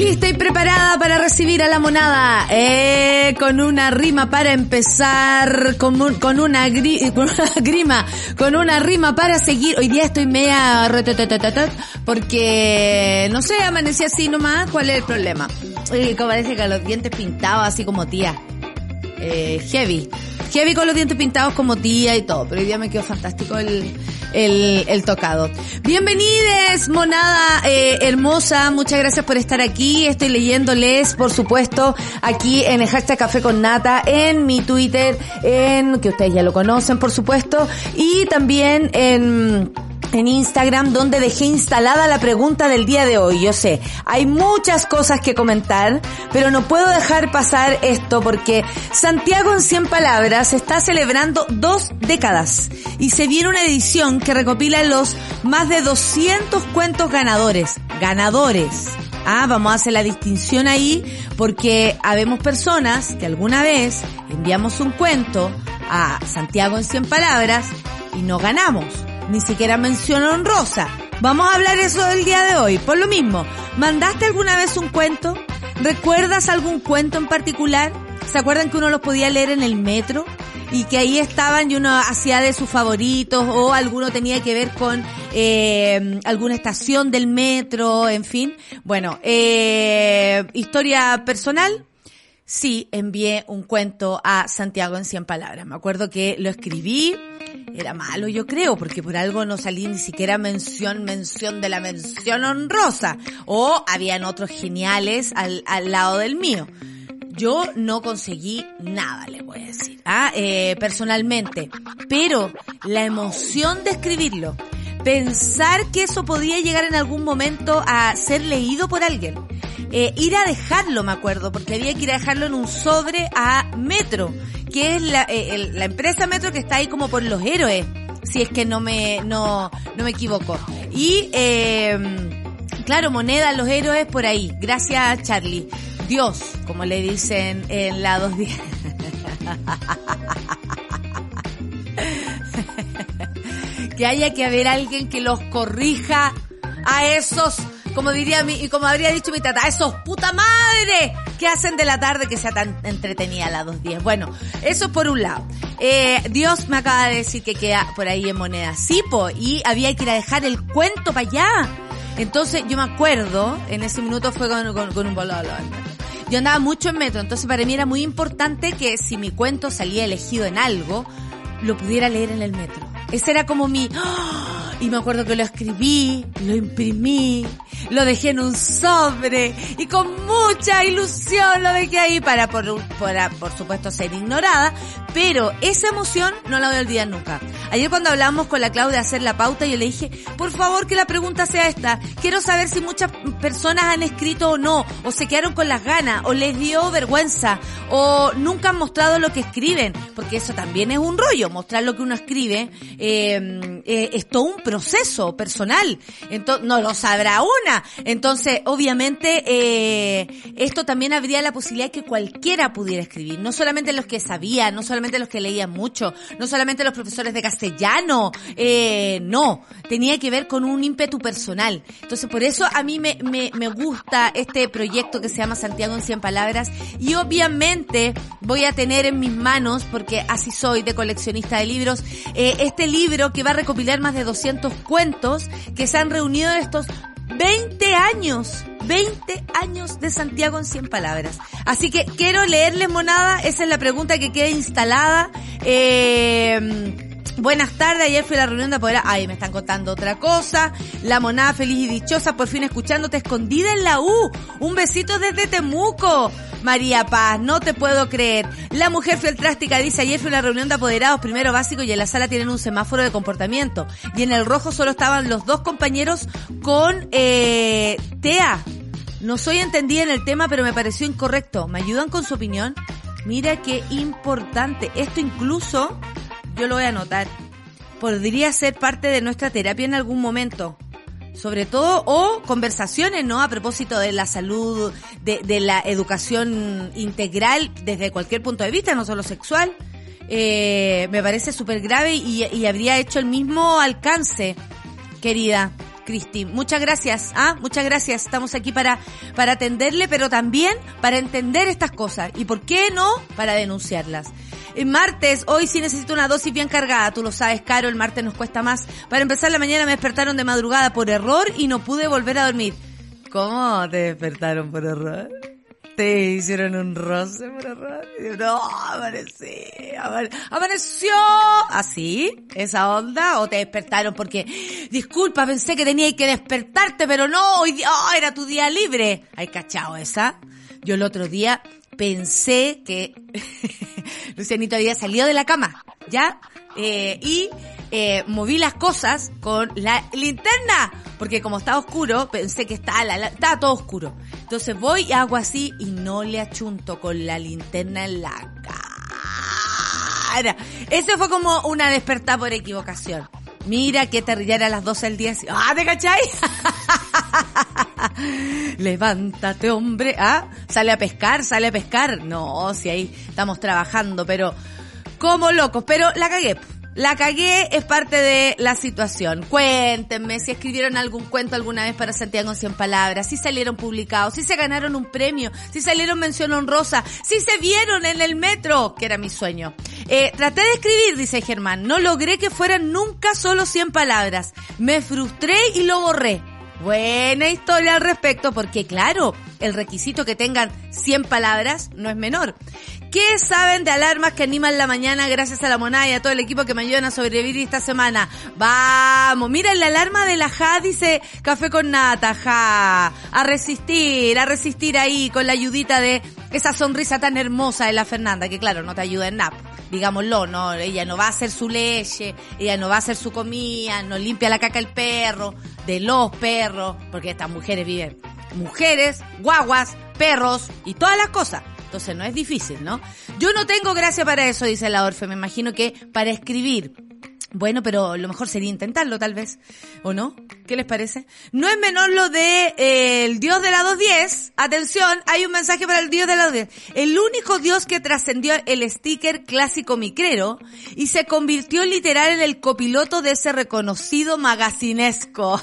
Lista y preparada para recibir a la monada. Eh, con una rima para empezar, con, un- con una, grima, con una rima para seguir. Hoy día estoy media porque, no sé, amanecí así nomás. ¿Cuál es el problema? Eh, como parece que los dientes pintados así como tía. Eh, heavy. Heavy con los dientes pintados como tía y todo. Pero hoy día me quedó fantástico el, el, el tocado. Bienvenides, monada eh, hermosa. Muchas gracias por estar aquí. Estoy leyéndoles, por supuesto, aquí en el hashtag Café con Nata, en mi Twitter, en, que ustedes ya lo conocen, por supuesto, y también en, en Instagram donde dejé instalada la pregunta del día de hoy. Yo sé, hay muchas cosas que comentar, pero no puedo dejar pasar esto porque Santiago en 100 palabras está celebrando dos décadas y se viene una edición que recopila los más de 200 cuentos ganadores. Ganadores. Ah, vamos a hacer la distinción ahí porque habemos personas que alguna vez enviamos un cuento a Santiago en 100 palabras y no ganamos ni siquiera mención honrosa. Vamos a hablar eso del día de hoy. Por lo mismo, ¿mandaste alguna vez un cuento? ¿Recuerdas algún cuento en particular? ¿Se acuerdan que uno los podía leer en el metro? Y que ahí estaban y uno hacía de sus favoritos o alguno tenía que ver con eh, alguna estación del metro, en fin. Bueno, eh, historia personal, sí envié un cuento a Santiago en 100 palabras. Me acuerdo que lo escribí, era malo yo creo, porque por algo no salí ni siquiera mención, mención de la mención honrosa. O habían otros geniales al, al lado del mío. Yo no conseguí nada, le voy a decir, ah, eh, personalmente. Pero la emoción de escribirlo, pensar que eso podía llegar en algún momento a ser leído por alguien, eh, ir a dejarlo, me acuerdo, porque había que ir a dejarlo en un sobre a Metro, que es la, eh, la empresa Metro que está ahí como por los héroes, si es que no me, no, no me equivoco. Y, eh, claro, moneda los héroes por ahí. Gracias, Charlie. Dios, como le dicen en la 210. que haya que haber alguien que los corrija a esos, como diría mi, y como habría dicho mi tata, a esos puta madre que hacen de la tarde que sea tan entretenida la 210. Bueno, eso por un lado. Eh, Dios me acaba de decir que queda por ahí en moneda Sipo y había que ir a dejar el cuento para allá. Entonces yo me acuerdo, en ese minuto fue con, con- con un bololo. Yo andaba mucho en metro, entonces para mí era muy importante que si mi cuento salía elegido en algo, lo pudiera leer en el metro. Ese era como mi... ¡ah! Y me acuerdo que lo escribí, lo imprimí, lo dejé en un sobre y con mucha ilusión lo dejé ahí para, por, para, por supuesto, ser ignorada. Pero esa emoción no la voy a olvidar nunca. Ayer cuando hablamos con la Claudia de hacer la pauta, yo le dije, por favor que la pregunta sea esta. Quiero saber si muchas personas han escrito o no, o se quedaron con las ganas, o les dio vergüenza, o nunca han mostrado lo que escriben, porque eso también es un rollo, mostrar lo que uno escribe eh, eh, es todo un proceso personal, entonces no lo sabrá una, entonces obviamente eh, esto también habría la posibilidad que cualquiera pudiera escribir, no solamente los que sabían, no solamente los que leían mucho, no solamente los profesores de castellano, eh, no, tenía que ver con un ímpetu personal, entonces por eso a mí me, me, me gusta este proyecto que se llama Santiago en 100 palabras. Y obviamente voy a tener en mis manos, porque así soy de coleccionista de libros, eh, este libro que va a recopilar más de 200 cuentos que se han reunido estos 20 años, 20 años de Santiago en 100 palabras. Así que quiero leerles monada, esa es la pregunta que queda instalada. Eh, Buenas tardes, ayer fui a la reunión de apoderado. Ay, me están contando otra cosa. La monada feliz y dichosa, por fin escuchándote escondida en la U. Un besito desde Temuco. María Paz, no te puedo creer. La mujer fiel drástica dice, ayer fui a la reunión de apoderados, primero básico, y en la sala tienen un semáforo de comportamiento. Y en el rojo solo estaban los dos compañeros con eh, TEA. No soy entendida en el tema, pero me pareció incorrecto. ¿Me ayudan con su opinión? Mira qué importante. Esto incluso, yo lo voy a anotar, podría ser parte de nuestra terapia en algún momento. sobre todo, o conversaciones, ¿no? A propósito de la salud, de, la educación integral desde cualquier punto de vista, no solo sexual. Eh, me parece súper grave y, y habría hecho el mismo alcance, querida. Cristi. Muchas gracias, ¿ah? Muchas gracias. Estamos aquí para, para atenderle, pero también para entender estas cosas. ¿Y por qué no? Para denunciarlas. El martes, hoy sí necesito una dosis bien cargada, tú lo sabes, Caro, el martes nos cuesta más. Para empezar la mañana me despertaron de madrugada por error y no pude volver a dormir. ¿Cómo te despertaron por error? Te hicieron un roce por error. No, amanecí, amaneció. ¿Así? ¿Esa onda? ¿O te despertaron porque, disculpa, pensé que tenía que despertarte, pero no, hoy oh, era tu día libre. ¿Hay cachao esa? Yo el otro día pensé que Lucianito había salido de la cama, ¿ya? Eh, y eh, moví las cosas con la linterna, porque como estaba oscuro, pensé que estaba, la, estaba todo oscuro. Entonces voy y hago así y no le achunto con la linterna en la cara. Eso fue como una despertada por equivocación. Mira que te a las 12 del día. ¡Ah, te cachai! Levántate, hombre. Ah, sale a pescar, sale a pescar. No, si ahí estamos trabajando, pero como locos. Pero la cagué. La cagué es parte de la situación. Cuéntenme si escribieron algún cuento alguna vez para Santiago en 100 palabras, si salieron publicados, si se ganaron un premio, si salieron mención honrosa, si se vieron en el metro, que era mi sueño. Eh, traté de escribir, dice Germán, no logré que fueran nunca solo 100 palabras. Me frustré y lo borré. Buena historia al respecto, porque claro, el requisito que tengan 100 palabras no es menor. ¿Qué saben de alarmas que animan la mañana gracias a la monada y a todo el equipo que me ayudan a sobrevivir esta semana? Vamos, mira la alarma de la Ja dice café con nata, Ja. A resistir, a resistir ahí con la ayudita de esa sonrisa tan hermosa de la Fernanda, que claro, no te ayuda en nada. Digámoslo, no, ella no va a hacer su leche, ella no va a hacer su comida, no limpia la caca el perro, de los perros, porque estas mujeres viven mujeres, guaguas, perros y todas las cosas. Entonces no es difícil, ¿no? Yo no tengo gracia para eso, dice la Orfe. Me imagino que para escribir. Bueno, pero lo mejor sería intentarlo, tal vez. ¿O no? ¿Qué les parece? No es menor lo de eh, el dios de la 210. Atención, hay un mensaje para el dios de la 210. El único dios que trascendió el sticker clásico micrero y se convirtió literal en el copiloto de ese reconocido magacinesco.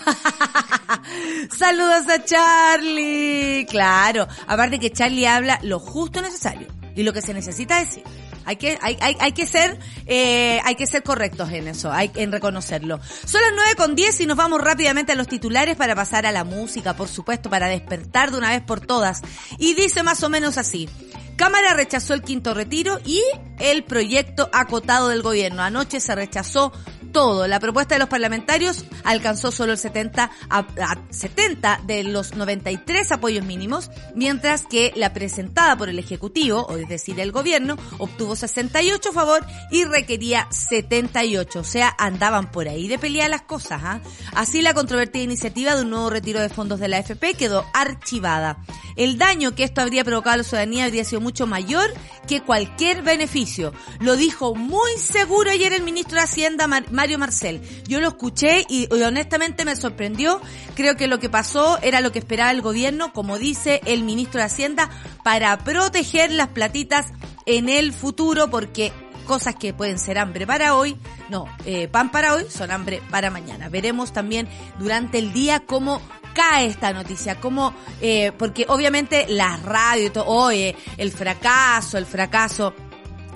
Saludos a Charlie. Claro, aparte que Charlie habla lo justo necesario y lo que se necesita decir. Hay que, hay, hay, hay que ser, eh, hay que ser correctos en eso, hay en reconocerlo. Son las nueve con 10 y nos vamos rápidamente a los titulares para pasar a la música, por supuesto, para despertar de una vez por todas. Y dice más o menos así. Cámara rechazó el quinto retiro y el proyecto acotado del gobierno. Anoche se rechazó todo. La propuesta de los parlamentarios alcanzó solo el 70 a, 70 de los 93 apoyos mínimos, mientras que la presentada por el Ejecutivo, o es decir, el gobierno, obtuvo 68 a favor y requería 78. O sea, andaban por ahí de pelear las cosas. ¿ah? Así la controvertida iniciativa de un nuevo retiro de fondos de la AFP quedó archivada. El daño que esto habría provocado a la ciudadanía habría sido mucho mayor que cualquier beneficio. Lo dijo muy seguro ayer el ministro de Hacienda, Marcel. Yo lo escuché y, honestamente me sorprendió. Creo que lo que pasó era lo que esperaba el gobierno, como dice el ministro de Hacienda, para proteger las platitas en el futuro, porque cosas que pueden ser hambre para hoy, no, eh, pan para hoy, son hambre para mañana. Veremos también durante el día cómo cae esta noticia, cómo, eh, porque obviamente las radios y todo, oye, el fracaso, el fracaso,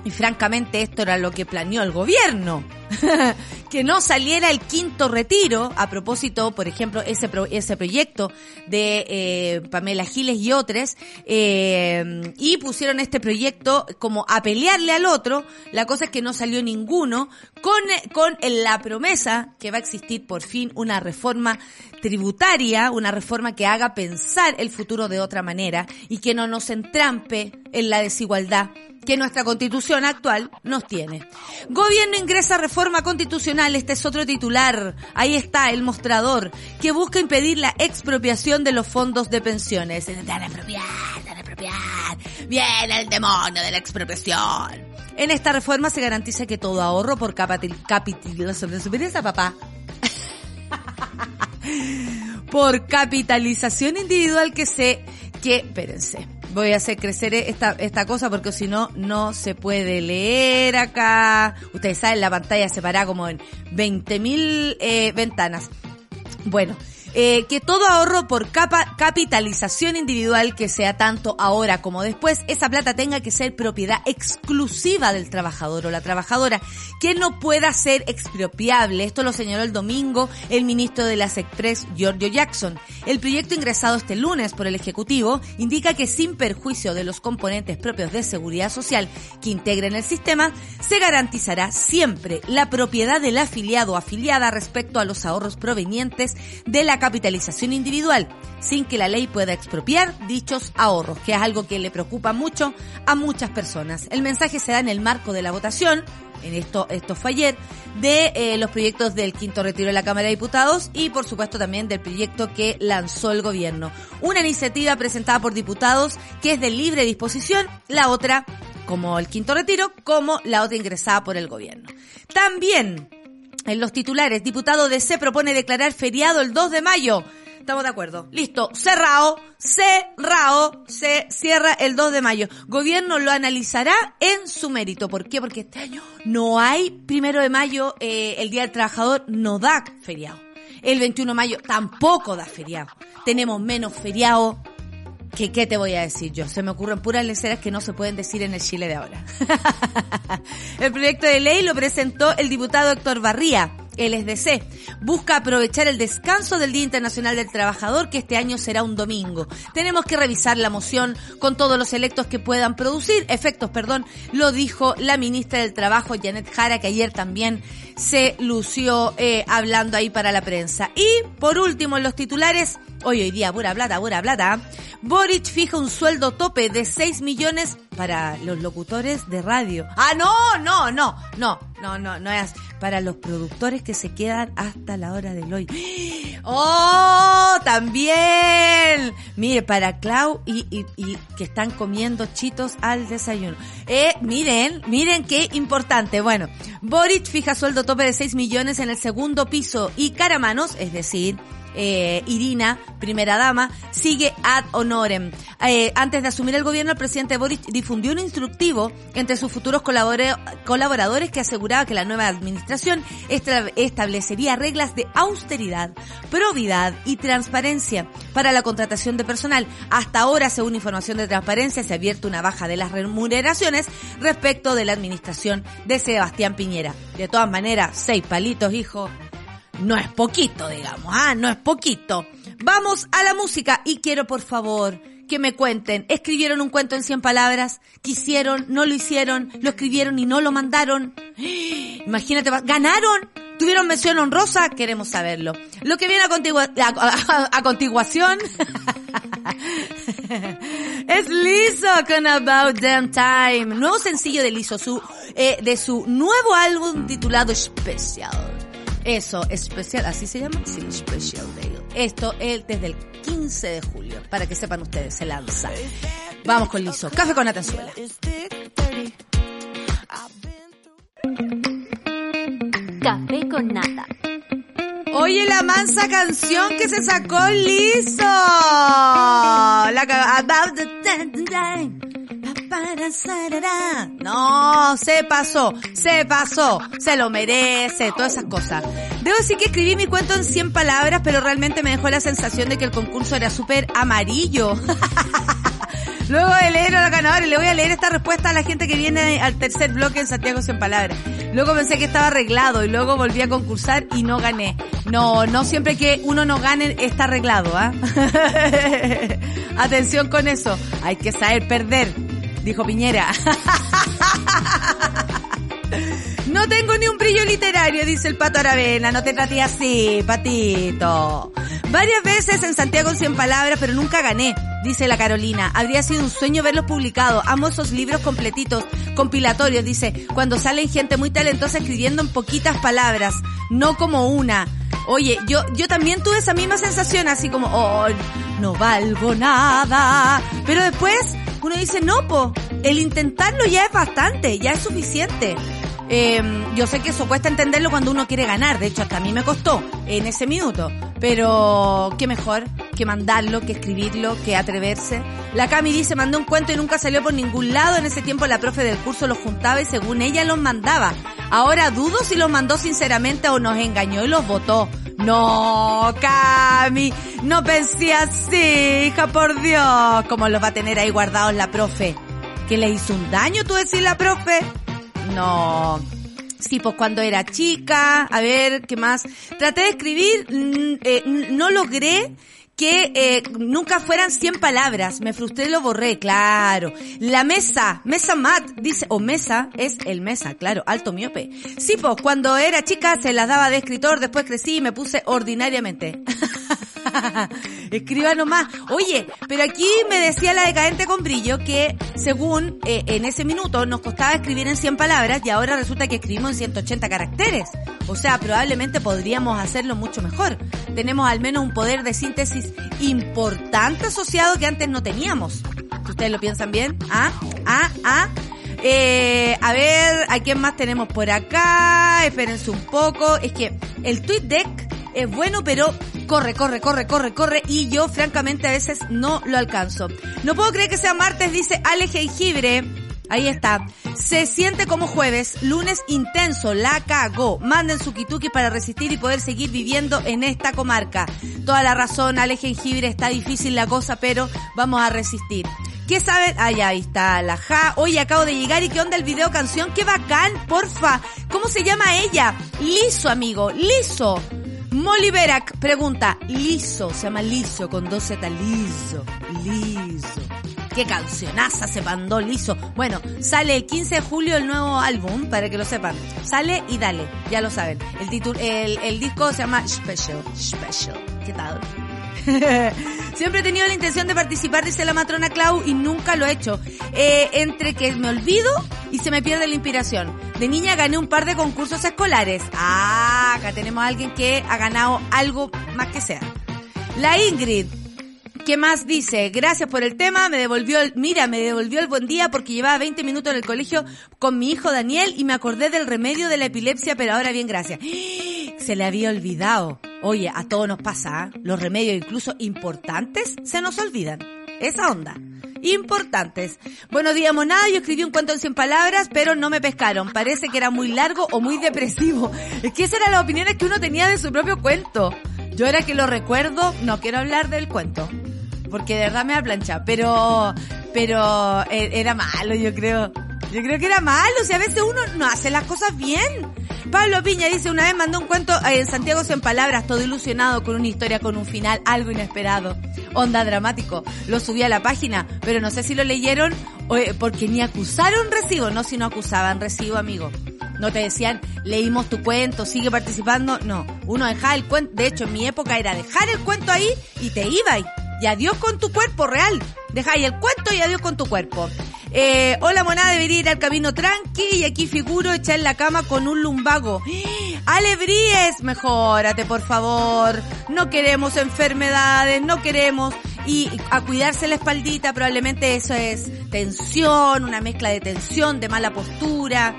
y francamente esto era lo que planeó el gobierno. que no saliera el quinto retiro, a propósito, por ejemplo, ese, ese proyecto de eh, Pamela Giles y otros, eh, y pusieron este proyecto como a pelearle al otro, la cosa es que no salió ninguno, con, con la promesa que va a existir por fin una reforma tributaria, una reforma que haga pensar el futuro de otra manera y que no nos entrampe en la desigualdad que nuestra constitución actual nos tiene. Gobierno ingresa reforma constitucional, este es otro titular, ahí está el mostrador, que busca impedir la expropiación de los fondos de pensiones. Tan apropiar, tan apropiar, viene el demonio de la expropiación. En esta reforma se garantiza que todo ahorro por capital, capital, papá. por capitalización individual que se, que, espérense, voy a hacer crecer esta, esta cosa porque si no, no se puede leer acá. Ustedes saben, la pantalla se para como en 20.000 eh, ventanas. Bueno, eh, que todo ahorro por capa, capitalización individual, que sea tanto ahora como después, esa plata tenga que ser propiedad exclusiva del trabajador o la trabajadora, que no pueda ser expropiable. Esto lo señaló el domingo el ministro de las Express, Giorgio Jackson. El proyecto ingresado este lunes por el Ejecutivo indica que sin perjuicio de los componentes propios de seguridad social que integren el sistema, se garantizará siempre la propiedad del afiliado o afiliada respecto a los ahorros provenientes de la capitalización individual, sin que la ley pueda expropiar dichos ahorros, que es algo que le preocupa mucho a muchas personas. El mensaje se da en el marco de la votación, en esto, esto fue ayer, de eh, los proyectos del quinto retiro de la Cámara de Diputados y por supuesto también del proyecto que lanzó el gobierno. Una iniciativa presentada por diputados que es de libre disposición, la otra como el quinto retiro, como la otra ingresada por el gobierno. También en los titulares, diputado de C propone declarar feriado el 2 de mayo. Estamos de acuerdo. Listo. Cerrado. Cerrado. Se cierra el 2 de mayo. Gobierno lo analizará en su mérito. ¿Por qué? Porque este año no hay primero de mayo, eh, el Día del Trabajador no da feriado. El 21 de mayo tampoco da feriado. Tenemos menos feriado que qué te voy a decir yo. Se me ocurren puras leceras que no se pueden decir en el Chile de ahora. el proyecto de ley lo presentó el diputado Héctor Barría. El SDC busca aprovechar el descanso del Día Internacional del Trabajador, que este año será un domingo. Tenemos que revisar la moción con todos los electos que puedan producir, efectos, perdón, lo dijo la ministra del Trabajo, Janet Jara, que ayer también se lució eh, hablando ahí para la prensa. Y, por último, en los titulares, hoy hoy día, pura plata, pura plata, Boric fija un sueldo tope de 6 millones para los locutores de radio. Ah, no, no, no, no, no, no, no es para los productores que se quedan hasta la hora del hoy. ¡Oh! También. Mire, para Clau y, y, y que están comiendo chitos al desayuno. Eh, miren, miren qué importante. Bueno, Boric fija sueldo tope de 6 millones en el segundo piso y Caramanos, es decir, eh, Irina, primera dama, sigue ad honorem. Eh, antes de asumir el gobierno, el presidente Boris difundió un instructivo entre sus futuros colaboradores que aseguraba que la nueva administración establecería reglas de austeridad, probidad y transparencia para la contratación de personal. Hasta ahora, según información de transparencia, se ha abierto una baja de las remuneraciones respecto de la administración de Sebastián Piñera. De todas maneras, seis palitos, hijo, no es poquito, digamos, ah, no es poquito. Vamos a la música y quiero por favor que me cuenten, ¿escribieron un cuento en 100 palabras? ¿Quisieron? ¿No lo hicieron? ¿Lo escribieron y no lo mandaron? Imagínate, ¿ganaron? ¿Tuvieron mención honrosa? Queremos saberlo. Lo que viene a, a, continuación es Lizzo con About Damn Time, nuevo sencillo de Lizzo, su, eh, de su nuevo álbum titulado Special. Eso, especial, así se llama, sí, Special Day. Esto es desde el 15 de julio, para que sepan ustedes, se lanza. Vamos con Liso. Café con Atenzuela. Café con nata. Oye, la mansa canción que se sacó Liso. La About the time. No, se pasó, se pasó, se lo merece, todas esas cosas. Debo decir que escribí mi cuento en 100 palabras, pero realmente me dejó la sensación de que el concurso era súper amarillo. Luego de leer a los ganadores, le voy a leer esta respuesta a la gente que viene al tercer bloque en Santiago 100 palabras. Luego pensé que estaba arreglado y luego volví a concursar y no gané. No, no siempre que uno no gane está arreglado, ¿ah? Atención con eso. Hay que saber perder dijo Piñera. No tengo ni un brillo literario, dice el pato Aravena. No te traté así, patito. Varias veces en Santiago en 100 palabras, pero nunca gané, dice la Carolina. Habría sido un sueño verlos publicados. Amo esos libros completitos, compilatorios, dice. Cuando salen gente muy talentosa escribiendo en poquitas palabras, no como una. Oye, yo, yo también tuve esa misma sensación, así como, oh, no valgo nada. Pero después uno dice, no, po, el intentarlo ya es bastante, ya es suficiente. Em, yo sé que eso cuesta entenderlo cuando uno quiere ganar, de hecho hasta a mí me costó en ese minuto, pero qué mejor que mandarlo, que escribirlo, que atreverse. La Cami dice, mandé un cuento y nunca salió por ningún lado, en ese tiempo la profe del curso los juntaba y según ella los mandaba. Ahora dudo si los mandó sinceramente o nos engañó y los votó. No, Cami, no pensé así, hija, por Dios. ¿Cómo los va a tener ahí guardados la profe? ¿Que le hizo un daño, tú decís la profe? No. Sí, pues cuando era chica, a ver, ¿qué más? Traté de escribir, mm, eh, no logré que eh, nunca fueran 100 palabras. Me frustré y lo borré, claro. La mesa, mesa mat, dice, o mesa, es el mesa, claro, alto miope. Sí, pues cuando era chica se las daba de escritor, después crecí y me puse ordinariamente. Escriba nomás. Oye, pero aquí me decía la decadente con brillo que según eh, en ese minuto nos costaba escribir en 100 palabras y ahora resulta que escribimos en 180 caracteres. O sea, probablemente podríamos hacerlo mucho mejor. Tenemos al menos un poder de síntesis importante asociado que antes no teníamos. ¿Ustedes lo piensan bien? ¿Ah? ¿Ah? ¿Ah? Eh, a ver, ¿a quién más tenemos por acá? Espérense un poco. Es que el tweet deck es bueno, pero corre, corre, corre, corre, corre y yo francamente a veces no lo alcanzo. No puedo creer que sea martes, dice Ale Jengibre. Ahí está. Se siente como jueves, lunes intenso, la cagó. Manden su kituki para resistir y poder seguir viviendo en esta comarca. Toda la razón, Ale Jengibre, está difícil la cosa, pero vamos a resistir. ¿Qué saben? Ah, ahí está, la ja. Hoy acabo de llegar y qué onda el video canción. ¡Qué bacán, porfa! ¿Cómo se llama ella? Liso, amigo, liso. Molly Berak pregunta, liso, se llama liso con dos Z, liso, liso. Qué cancionaza se mandó liso. Bueno, sale el 15 de julio el nuevo álbum, para que lo sepan. Sale y dale, ya lo saben. El el, el disco se llama Special, Special. ¿Qué tal? Siempre he tenido la intención de participar, dice la matrona Clau, y nunca lo he hecho. Eh, entre que me olvido y se me pierde la inspiración. De niña gané un par de concursos escolares. Ah, acá tenemos a alguien que ha ganado algo más que sea. La Ingrid. ¿Qué más dice? Gracias por el tema, me devolvió el, mira, me devolvió el buen día porque llevaba 20 minutos en el colegio con mi hijo Daniel y me acordé del remedio de la epilepsia, pero ahora bien, gracias. Se le había olvidado. Oye, a todos nos pasa, ¿eh? los remedios incluso importantes se nos olvidan. Esa onda. Importantes. Buenos días, monada. Yo escribí un cuento en 100 palabras, pero no me pescaron. Parece que era muy largo o muy depresivo. Es que esas eran las opiniones que uno tenía de su propio cuento. Yo era que lo recuerdo, no quiero hablar del cuento. Porque de verdad me da plancha. Pero, pero eh, era malo, yo creo. Yo creo que era malo. O sea, a veces uno no hace las cosas bien. Pablo Piña dice, una vez mandó un cuento eh, en Santiago en palabras, todo ilusionado con una historia con un final, algo inesperado. Onda dramático. Lo subí a la página, pero no sé si lo leyeron porque ni acusaron recibo, no si no acusaban recibo, amigo. No te decían, leímos tu cuento, sigue participando. No, uno dejaba el cuento. De hecho, en mi época era dejar el cuento ahí y te iba y, adiós con tu cuerpo real. Dejáis el cuento y adiós con tu cuerpo. Eh, hola monada, debería ir al camino tranqui y aquí figuro echar en la cama con un lumbago. Alebríes, mejórate por favor. No queremos enfermedades, no queremos. Y a cuidarse la espaldita, probablemente eso es tensión, una mezcla de tensión, de mala postura.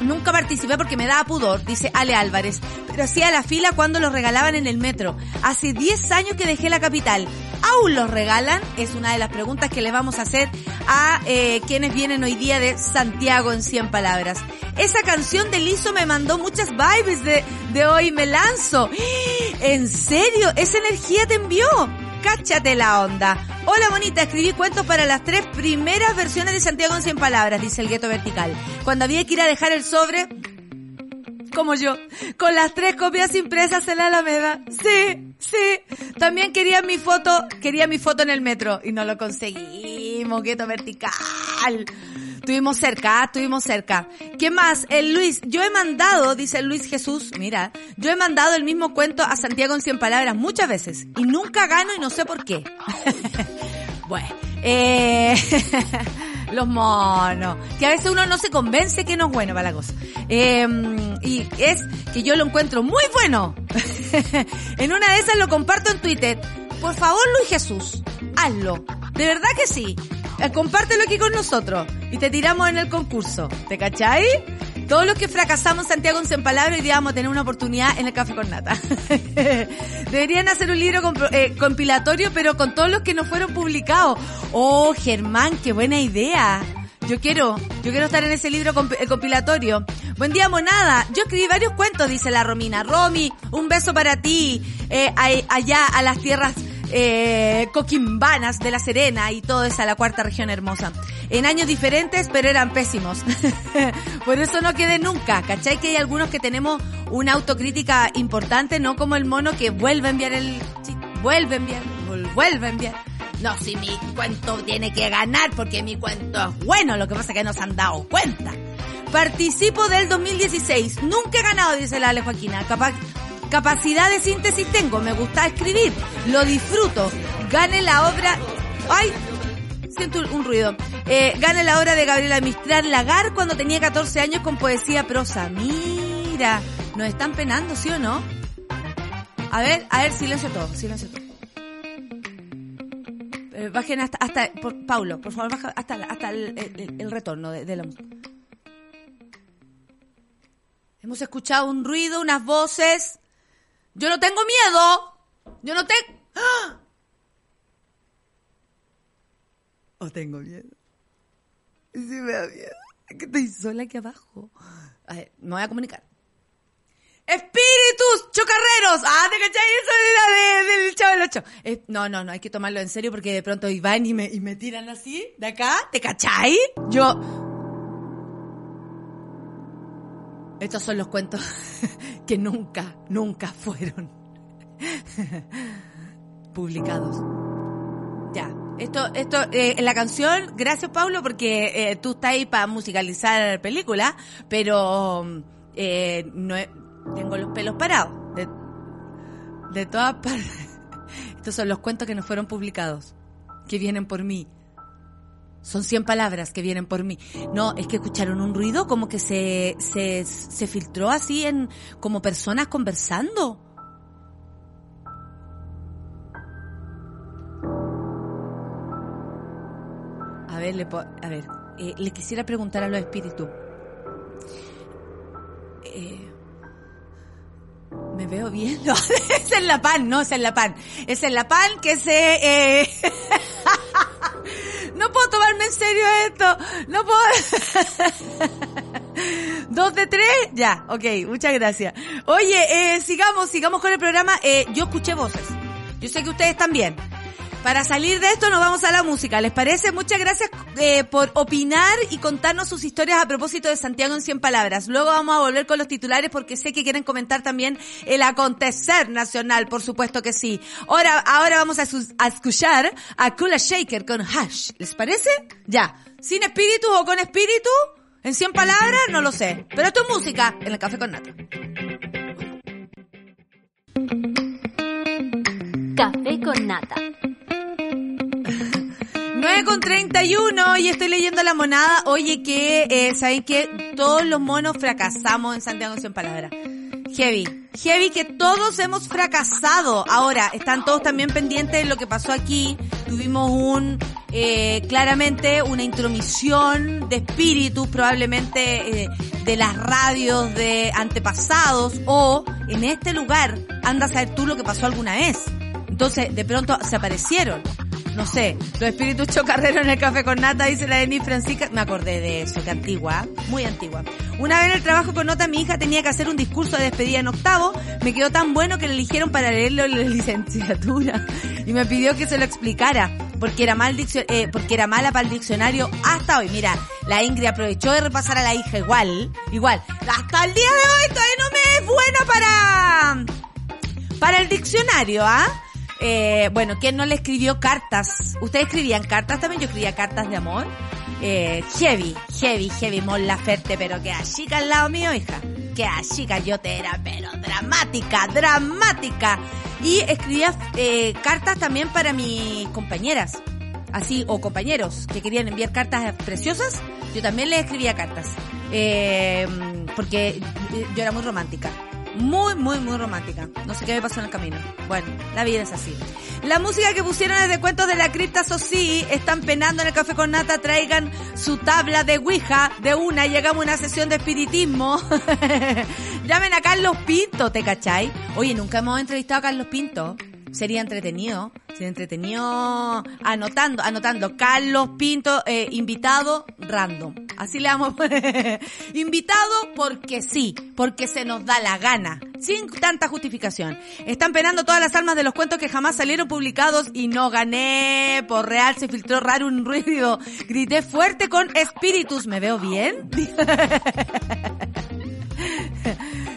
Nunca participé porque me daba pudor, dice Ale Álvarez, pero hacía la fila cuando los regalaban en el metro. Hace 10 años que dejé la capital. ¿Aún los regalan? Es una de las preguntas que le vamos a hacer a eh, quienes vienen hoy día de Santiago en 100 palabras. Esa canción de Lizo me mandó muchas vibes de, de hoy me lanzo. ¿En serio? ¿Esa energía te envió? Cáchate la onda. Hola bonita, escribí cuentos para las tres primeras versiones de Santiago en 100 palabras, dice el gueto vertical. Cuando había que ir a dejar el sobre, como yo, con las tres copias impresas en la Alameda. Sí, sí. También quería mi foto, quería mi foto en el metro y no lo conseguimos, gueto vertical. Estuvimos cerca, estuvimos cerca. ¿Qué más? El Luis, yo he mandado, dice Luis Jesús, mira, yo he mandado el mismo cuento a Santiago en 100 palabras muchas veces y nunca gano y no sé por qué. bueno, eh, los monos, que a veces uno no se convence que no es bueno para la. Eh, y es que yo lo encuentro muy bueno. en una de esas lo comparto en Twitter. Por favor, Luis Jesús, hazlo. De verdad que sí. Eh, compártelo aquí con nosotros y te tiramos en el concurso. ¿Te cachai? Todos los que fracasamos Santiago en palabras hoy día vamos a tener una oportunidad en el Café con Nata. Deberían hacer un libro eh, compilatorio, pero con todos los que no fueron publicados. Oh, Germán, qué buena idea. Yo quiero, yo quiero estar en ese libro eh, compilatorio. Buen día, monada. Yo escribí varios cuentos, dice la Romina. Romy, un beso para ti, allá a las tierras eh, coquimbanas de La Serena y todo esa, la cuarta región hermosa. En años diferentes, pero eran pésimos. Por eso no quedé nunca. ¿Cachai? Que hay algunos que tenemos una autocrítica importante, no como el mono que vuelve a enviar el... vuelve a enviar, vuelve a enviar. No, si mi cuento tiene que ganar porque mi cuento es bueno, lo que pasa es que no se han dado cuenta. Participo del 2016. Nunca he ganado, dice la Ale Joaquina. Capaz, Capacidad de síntesis tengo, me gusta escribir, lo disfruto. Gane la obra... ¡Ay! Siento un ruido. Eh, gane la obra de Gabriela Mistral Lagar cuando tenía 14 años con poesía prosa. Mira, nos están penando, ¿sí o no? A ver, a ver, silencio todo, silencio todo. Eh, bajen hasta, hasta por, Paulo, por favor, baja hasta, hasta el, retorno de, de la música. Hemos escuchado un ruido, unas voces. Yo no tengo miedo. Yo no tengo... ¡Ah! ¿O tengo miedo? Sí me da miedo. Es que estoy sola aquí abajo. A ver, me voy a comunicar. ¡Espíritus chocarreros! ¡Ah, te cachai! Eso era de, del Chavo del Ocho. Eh, no, no, no, hay que tomarlo en serio porque de pronto van y me, y me tiran así, de acá. ¿Te cachai? Yo... Estos son los cuentos que nunca, nunca fueron publicados. Ya. Esto, esto, eh, la canción, gracias Pablo, porque eh, tú estás ahí para musicalizar película, pero eh, no tengo los pelos parados. De, de todas partes. Estos son los cuentos que no fueron publicados, que vienen por mí. Son 100 palabras que vienen por mí. No, es que escucharon un ruido como que se, se, se filtró así en, como personas conversando. A ver, le, a ver, eh, le quisiera preguntar a los espíritus. Eh, ¿Me veo bien? No, es en la pan, no, es en la pan. Es en la pan que se... Eh, no puedo tomarme en serio esto. No puedo. ¿Dos de tres? Ya, ok, muchas gracias. Oye, eh, sigamos, sigamos con el programa. Eh, yo escuché voces. Yo sé que ustedes también. Para salir de esto nos vamos a la música, ¿les parece? Muchas gracias eh, por opinar y contarnos sus historias a propósito de Santiago en 100 palabras. Luego vamos a volver con los titulares porque sé que quieren comentar también el acontecer nacional, por supuesto que sí. Ahora, ahora vamos a, escuchar a Kula Shaker con Hash. ¿Les parece? Ya. ¿Sin espíritu o con espíritu? ¿En 100 palabras? No lo sé. Pero esto es música en el Café con Nata. Café con Nata. 9 con 31 y estoy leyendo la monada. Oye, que, eh, ¿saben que Todos los monos fracasamos en Santiago sin palabras. Heavy. Heavy que todos hemos fracasado. Ahora, están todos también pendientes de lo que pasó aquí. Tuvimos un, eh, claramente una intromisión de espíritus, probablemente eh, de las radios de antepasados o en este lugar, anda a saber tú lo que pasó alguna vez. Entonces, de pronto se aparecieron no sé, los espíritus chocarreros en el café con nata, dice la Denis Francisca. Me acordé de eso, que antigua, muy antigua. Una vez en el trabajo con nota, mi hija tenía que hacer un discurso de despedida en octavo. Me quedó tan bueno que le eligieron para leerlo en la licenciatura. Y me pidió que se lo explicara. Porque era mal eh, porque era mala para el diccionario hasta hoy. Mira, la Ingrid aprovechó de repasar a la hija igual, igual. Hasta el día de hoy todavía no me es buena para, para el diccionario, ¿ah? Bueno, ¿quién no le escribió cartas? ¿Ustedes escribían cartas también? Yo escribía cartas de amor. Eh, heavy, heavy, heavy, Mon Laferte, pero que chica al lado mío, hija. Que chica, yo te era, pero dramática, dramática. Y escribía eh, cartas también para mis compañeras, así, o compañeros que querían enviar cartas preciosas. Yo también les escribía cartas. Eh, porque yo era muy romántica Muy, muy, muy romántica. No sé qué me pasó en el camino. Bueno, la vida es así. La música que pusieron desde Cuentos de la Cripta, eso sí, están penando en el café con nata, traigan su tabla de Ouija de una, llegamos a una sesión de espiritismo. Llamen a Carlos Pinto, ¿te cachai? Oye, nunca hemos entrevistado a Carlos Pinto. Sería entretenido, sería entretenido anotando, anotando. Carlos Pinto, eh, invitado random. Así le vamos invitado porque sí, porque se nos da la gana. Sin tanta justificación. Están penando todas las almas de los cuentos que jamás salieron publicados y no gané. Por real se filtró raro un ruido. Grité fuerte con espíritus. ¿Me veo bien?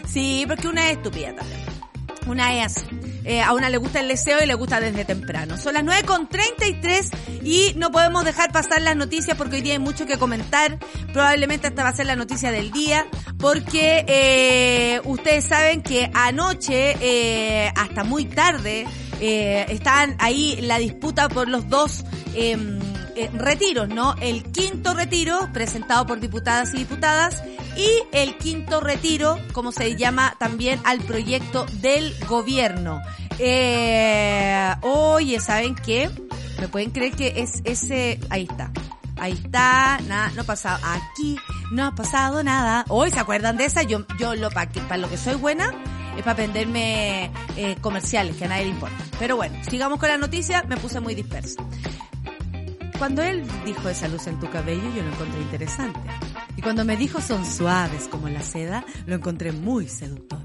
sí, porque una es estúpida también. Una es. Eh, a una le gusta el deseo y le gusta desde temprano. Son las 9.33 y no podemos dejar pasar las noticias porque hoy día hay mucho que comentar. Probablemente esta va a ser la noticia del día porque eh, ustedes saben que anoche eh, hasta muy tarde eh, estaban ahí la disputa por los dos em, eh, retiros, ¿no? El quinto retiro presentado por diputadas y diputadas y el quinto retiro, como se llama también al proyecto del gobierno. Eh, oye, ¿saben qué? ¿Me pueden creer que es ese? Ahí está. Ahí está, nada, no ha pasado, aquí no ha pasado nada. Hoy se acuerdan de esa, yo, yo lo para lo que soy buena es para aprenderme eh, comerciales que a nadie le importa. Pero bueno, sigamos con la noticia, me puse muy dispersa. Cuando él dijo esa luz en tu cabello, yo lo encontré interesante. Y cuando me dijo son suaves como la seda, lo encontré muy seductor.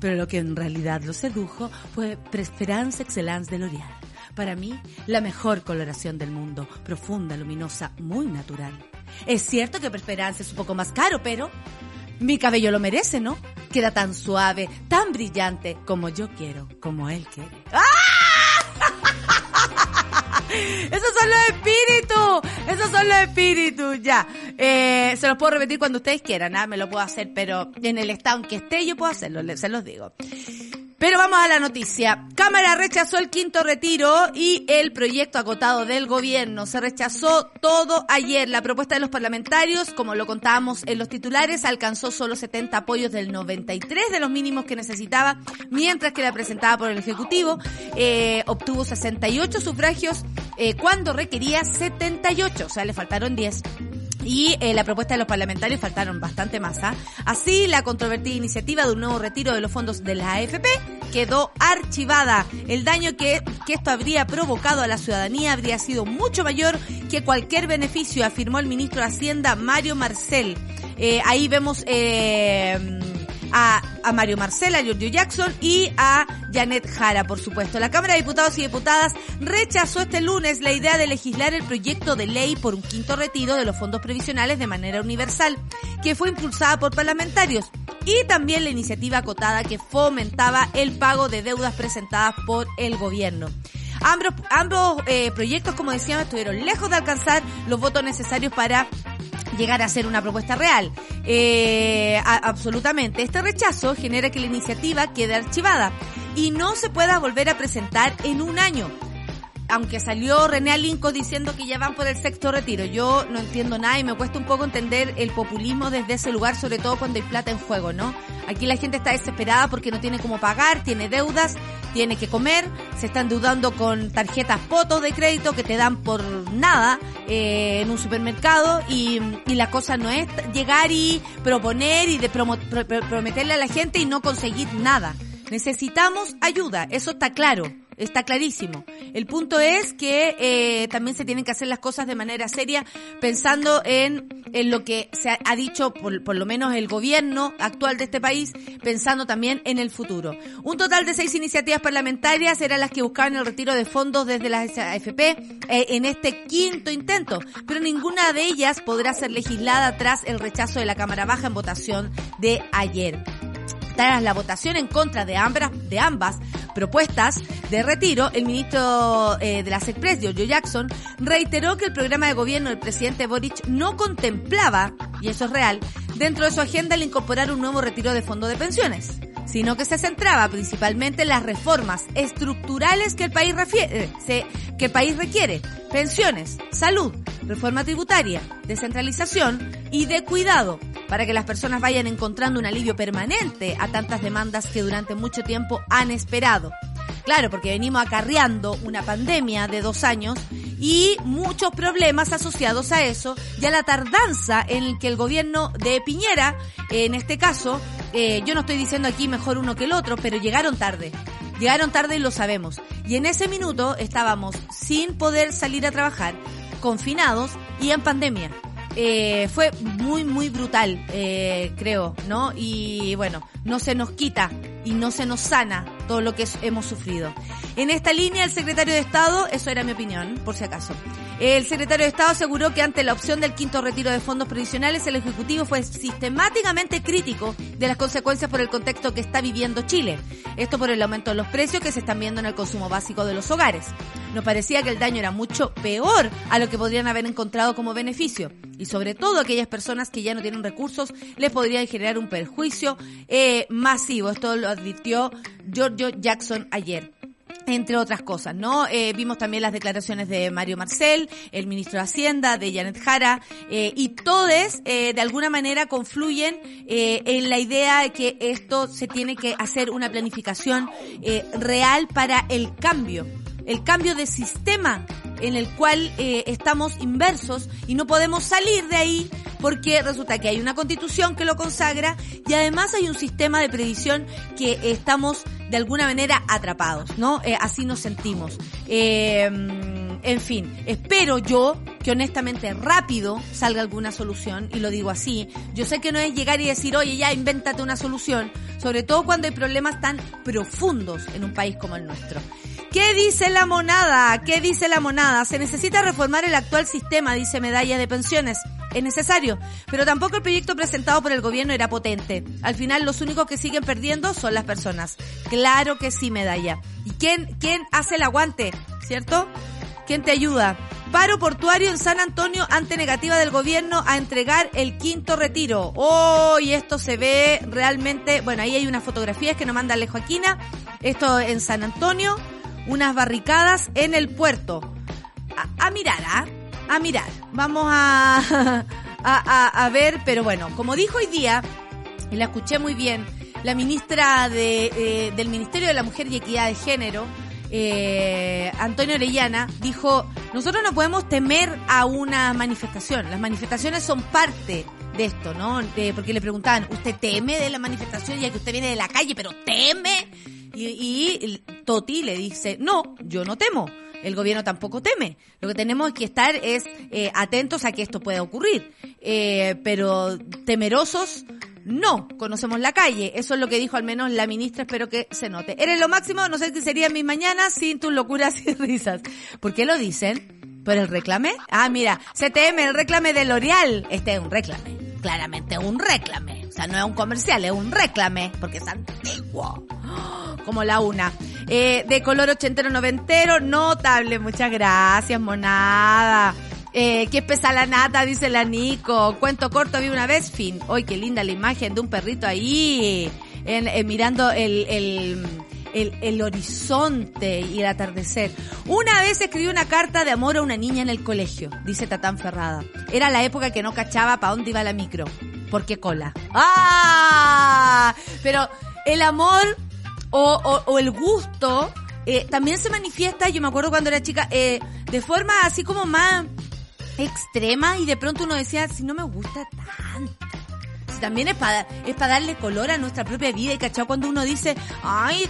Pero lo que en realidad lo sedujo fue Preference Excellence de L'Oreal. Para mí, la mejor coloración del mundo, profunda, luminosa, muy natural. Es cierto que Preference es un poco más caro, pero mi cabello lo merece, ¿no? Queda tan suave, tan brillante, como yo quiero, como él quiere. ¡Ah! Esos son los espíritus. Esos son los espíritus. Ya. Eh, se los puedo repetir cuando ustedes quieran. ¿ah? Me lo puedo hacer, pero en el estado en que esté yo puedo hacerlo. Se los digo. Pero vamos a la noticia. Cámara rechazó el quinto retiro y el proyecto acotado del gobierno. Se rechazó todo ayer. La propuesta de los parlamentarios, como lo contábamos en los titulares, alcanzó solo 70 apoyos del 93 de los mínimos que necesitaba, mientras que la presentada por el Ejecutivo eh, obtuvo 68 sufragios eh, cuando requería 78, o sea, le faltaron 10 y eh, la propuesta de los parlamentarios faltaron bastante más. ¿ah? Así, la controvertida iniciativa de un nuevo retiro de los fondos de la AFP quedó archivada. El daño que, que esto habría provocado a la ciudadanía habría sido mucho mayor que cualquier beneficio, afirmó el ministro de Hacienda Mario Marcel. Eh, ahí vemos... Eh, a, a Mario Marcela, a Giorgio Jackson y a Janet Jara, por supuesto. La Cámara de Diputados y Diputadas rechazó este lunes la idea de legislar el proyecto de ley por un quinto retiro de los fondos previsionales de manera universal, que fue impulsada por parlamentarios, y también la iniciativa acotada que fomentaba el pago de deudas presentadas por el gobierno. Ambos, ambos eh, proyectos, como decíamos, estuvieron lejos de alcanzar los votos necesarios para llegar a ser una propuesta real. Eh, absolutamente. Este rechazo genera que la iniciativa quede archivada y no se pueda volver a presentar en un año. Aunque salió René Alinco diciendo que ya van por el sexto retiro, yo no entiendo nada y me cuesta un poco entender el populismo desde ese lugar, sobre todo cuando hay plata en juego, ¿no? Aquí la gente está desesperada porque no tiene cómo pagar, tiene deudas, tiene que comer, se están deudando con tarjetas fotos de crédito que te dan por nada eh, en un supermercado y, la cosa no es llegar y proponer y de promo- pro- pro- prometerle a la gente y no conseguir nada. Necesitamos ayuda, eso está claro, está clarísimo. El punto es que eh, también se tienen que hacer las cosas de manera seria, pensando en, en lo que se ha, dicho por, por lo menos el gobierno actual de este país, pensando también en el futuro. Un total de seis iniciativas parlamentarias eran las que buscaban el retiro de fondos desde las AFP eh, en este quinto intento, pero ninguna de ellas podrá ser legislada tras el rechazo de la Cámara Baja en votación de ayer. Tras la votación en contra de ambas, de ambas propuestas de retiro, el ministro eh, de la SECPRES, Giorgio Jackson, reiteró que el programa de gobierno del presidente Boric no contemplaba, y eso es real, dentro de su agenda el incorporar un nuevo retiro de fondo de pensiones, sino que se centraba principalmente en las reformas estructurales que el país refiere, se- que el país requiere, pensiones, salud, reforma tributaria, descentralización y de cuidado, para que las personas vayan encontrando un alivio permanente a tantas demandas que durante mucho tiempo han esperado. Claro, porque venimos acarreando una pandemia de dos años y muchos problemas asociados a eso y a la tardanza en que el gobierno de Piñera, en este caso, eh, yo no estoy diciendo aquí mejor uno que el otro, pero llegaron tarde. Llegaron tarde y lo sabemos. Y en ese minuto estábamos sin poder salir a trabajar, confinados y en pandemia. Eh, fue muy, muy brutal, eh, creo, ¿no? Y bueno, no se nos quita y no se nos sana todo lo que hemos sufrido. En esta línea, el secretario de Estado, eso era mi opinión, por si acaso, el secretario de Estado aseguró que ante la opción del quinto retiro de fondos provisionales, el Ejecutivo fue sistemáticamente crítico de las consecuencias por el contexto que está viviendo Chile. Esto por el aumento de los precios que se están viendo en el consumo básico de los hogares. Nos parecía que el daño era mucho peor a lo que podrían haber encontrado como beneficio. Y sobre todo aquellas personas que ya no tienen recursos les podrían generar un perjuicio eh, masivo. Esto lo advirtió Giorgio Jackson ayer entre otras cosas, ¿no? Eh, vimos también las declaraciones de Mario Marcel, el ministro de Hacienda, de Janet Jara, eh, y todos eh, de alguna manera confluyen en la idea de que esto se tiene que hacer una planificación real para el cambio, el cambio de sistema en el cual eh, estamos inversos y no podemos salir de ahí porque resulta que hay una constitución que lo consagra y además hay un sistema de previsión que estamos de alguna manera atrapados, ¿no? Eh, así nos sentimos. Eh, en fin, espero yo que honestamente rápido salga alguna solución, y lo digo así. Yo sé que no es llegar y decir, oye, ya, invéntate una solución, sobre todo cuando hay problemas tan profundos en un país como el nuestro. ¿Qué dice la monada? ¿Qué dice la monada? Se necesita reformar el actual sistema, dice Medalla de Pensiones. Es necesario, pero tampoco el proyecto presentado por el gobierno era potente. Al final los únicos que siguen perdiendo son las personas. Claro que sí, Medalla. ¿Y quién, quién hace el aguante? ¿Cierto? ¿Quién te ayuda? Paro portuario en San Antonio ante negativa del gobierno a entregar el quinto retiro. Oh, y esto se ve realmente, bueno, ahí hay unas fotografías que nos manda Alejo Aquina. Esto en San Antonio, unas barricadas en el puerto. A, a mirar, ¿ah? A mirar. Vamos a, a, a, ver, pero bueno, como dijo hoy día, y la escuché muy bien, la ministra de, eh, del Ministerio de la Mujer y Equidad de Género, eh, Antonio Orellana, dijo, nosotros no podemos temer a una manifestación. Las manifestaciones son parte de esto, ¿no? Porque le preguntaban, ¿usted teme de la manifestación ya que usted viene de la calle, pero teme? Y, y Toti le dice, no, yo no temo. El gobierno tampoco teme. Lo que tenemos que estar es eh, atentos a que esto pueda ocurrir. Eh, pero temerosos, no. Conocemos la calle. Eso es lo que dijo al menos la ministra. Espero que se note. Eres lo máximo. No sé qué sería mis mañanas sin tus locuras y risas. ¿Por qué lo dicen? ¿Por el reclame? Ah, mira. CTM, el reclame de L'Oreal. Este es un reclame. Claramente un reclame. O sea, no es un comercial, es un reclame. Porque es antiguo como la una. Eh, de color ochentero noventero, notable, muchas gracias, monada. Eh, qué pesa la nata, dice la Nico. Cuento corto, vi una vez, fin. Hoy qué linda la imagen de un perrito ahí, en- eh, mirando el, el, el, el horizonte y el atardecer. Una vez escribí una carta de amor a una niña en el colegio, dice Tatán Ferrada. Era la época que no cachaba para dónde iba la micro. ¿Por qué cola? ¡Ah! Pero el amor o, o, o el gusto eh, también se manifiesta, yo me acuerdo cuando era chica, eh, de forma así como más extrema y de pronto uno decía, si no me gusta tanto. Si también es para es para darle color a nuestra propia vida y cachado cuando uno dice, ay,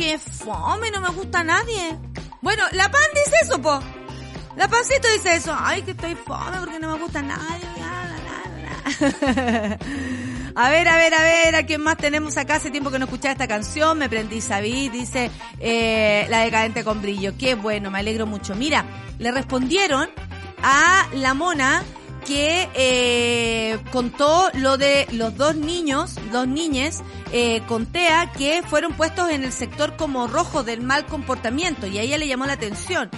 qué fome, no me gusta a nadie. Bueno, la pan dice eso, po. La pancito dice eso, ay, que estoy fome porque no me gusta a nadie. la, la, la, la". A ver, a ver, a ver, ¿a quién más tenemos acá? Hace tiempo que no escuchaba esta canción, me prendí Sabí, dice eh, La Decadente con Brillo. Qué bueno, me alegro mucho. Mira, le respondieron a la mona que eh, contó lo de los dos niños, dos niñes, eh, con TEA, que fueron puestos en el sector como rojo del mal comportamiento y a ella le llamó la atención.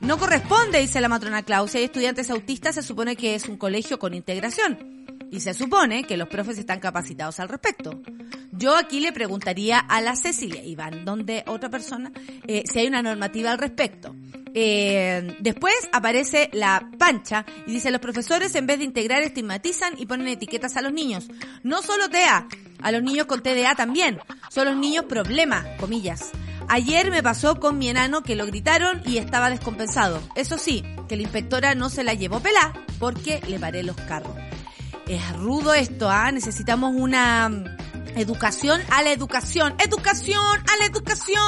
No corresponde, dice la matrona Claus. Si hay estudiantes autistas, se supone que es un colegio con integración. Y se supone que los profes están capacitados al respecto. Yo aquí le preguntaría a la Cecilia Iván, donde otra persona, eh, si hay una normativa al respecto. Eh, después aparece la pancha y dice, los profesores en vez de integrar estigmatizan y ponen etiquetas a los niños. No solo TEA, a los niños con TDA también. Son los niños problema, comillas. Ayer me pasó con mi enano que lo gritaron y estaba descompensado. Eso sí, que la inspectora no se la llevó pelá porque le paré los carros. Es rudo esto, ¿ah? Necesitamos una educación a la educación. Educación a la educación.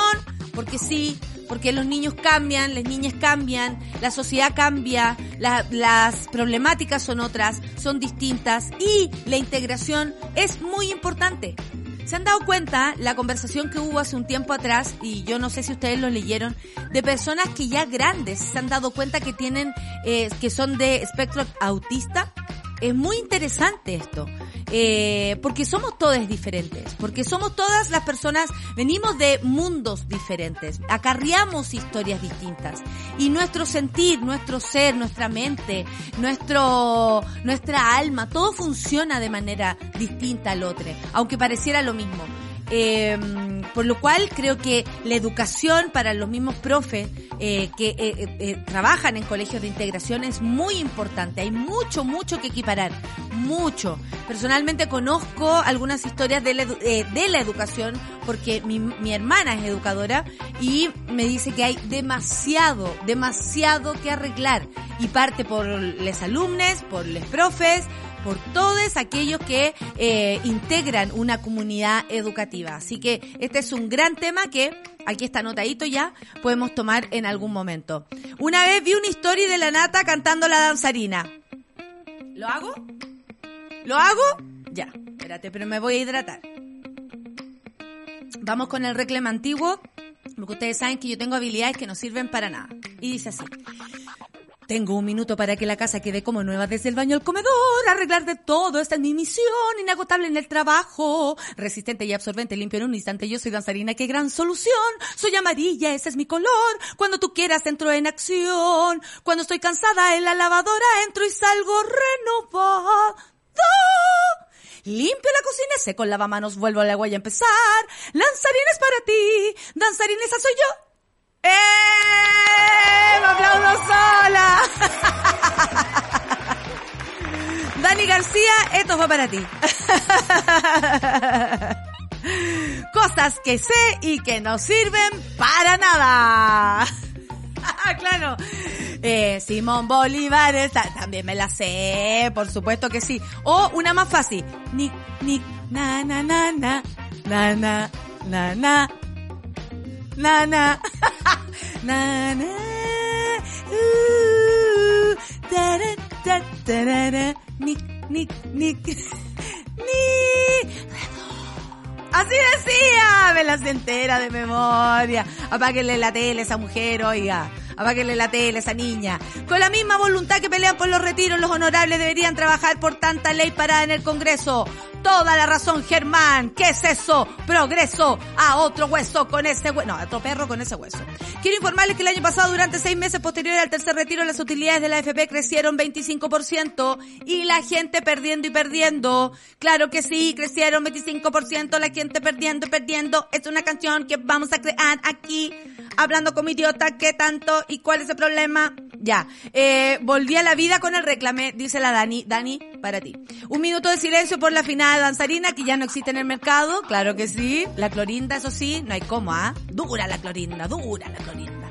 Porque sí, porque los niños cambian, las niñas cambian, la sociedad cambia, las problemáticas son otras, son distintas y la integración es muy importante. ¿Se han dado cuenta la conversación que hubo hace un tiempo atrás, y yo no sé si ustedes lo leyeron, de personas que ya grandes se han dado cuenta que tienen, eh, que son de espectro autista? Es muy interesante esto. Eh, porque somos todos diferentes, porque somos todas las personas, venimos de mundos diferentes, acarreamos historias distintas y nuestro sentir, nuestro ser, nuestra mente, nuestro, nuestra alma, todo funciona de manera distinta al otro, aunque pareciera lo mismo. Eh, por lo cual creo que la educación para los mismos profes eh, que eh, eh, eh, trabajan en colegios de integración es muy importante. Hay mucho, mucho que equiparar. Mucho. Personalmente conozco algunas historias de la, de la educación porque mi, mi hermana es educadora y me dice que hay demasiado, demasiado que arreglar. Y parte por los alumnos, por los profes, por todos aquellos que eh, integran una comunidad educativa. Así que este es un gran tema que aquí está anotadito ya, podemos tomar en algún momento. Una vez vi una historia de la nata cantando la danzarina. ¿Lo hago? ¿Lo hago? Ya, espérate, pero me voy a hidratar. Vamos con el reclamo antiguo, porque ustedes saben que yo tengo habilidades que no sirven para nada. Y dice así. Tengo un minuto para que la casa quede como nueva desde el baño al comedor, arreglar de todo, esta es mi misión, inagotable en el trabajo, resistente y absorbente, limpio en un instante, yo soy danzarina, qué gran solución, soy amarilla, ese es mi color, cuando tú quieras entro en acción, cuando estoy cansada en la lavadora entro y salgo renovado. Limpio la cocina, seco el lavamanos, vuelvo al agua y a empezar. Lanzarines para ti, danzarina esa soy yo. ¡Eh! ¡Me aplaudo sola! Dani García, esto fue para ti. Cosas que sé y que no sirven para nada. claro. Eh, Simón Bolívar, también me la sé, por supuesto que sí. O una más fácil. Nick, nick, na, na, na, na, na, na, na, na, na, na, na, na, uh, da, da, da, da, nick, nick, nick, nick. Así decía, me las entera de memoria. Apáguenle la tele a esa mujer, oiga. Apáguenle la tele a esa niña. Con la misma voluntad que pelean por los retiros, los honorables deberían trabajar por tanta ley parada en el Congreso. Toda la razón, Germán. ¿Qué es eso? Progreso a otro hueso con ese hueso. No, a otro perro con ese hueso. Quiero informarles que el año pasado, durante seis meses posteriores al tercer retiro, las utilidades de la AFP crecieron 25% y la gente perdiendo y perdiendo. Claro que sí, crecieron 25%, la gente perdiendo y perdiendo. Es una canción que vamos a crear aquí, hablando con mi idiota, ¿qué tanto y cuál es el problema? Ya, eh, volví a la vida con el reclame, dice la Dani. Dani, para ti. Un minuto de silencio por la final de danzarina que ya no existe en el mercado, claro que sí. La clorinda, eso sí, no hay cómo, ¿ah? Dura la clorinda, dura la clorinda.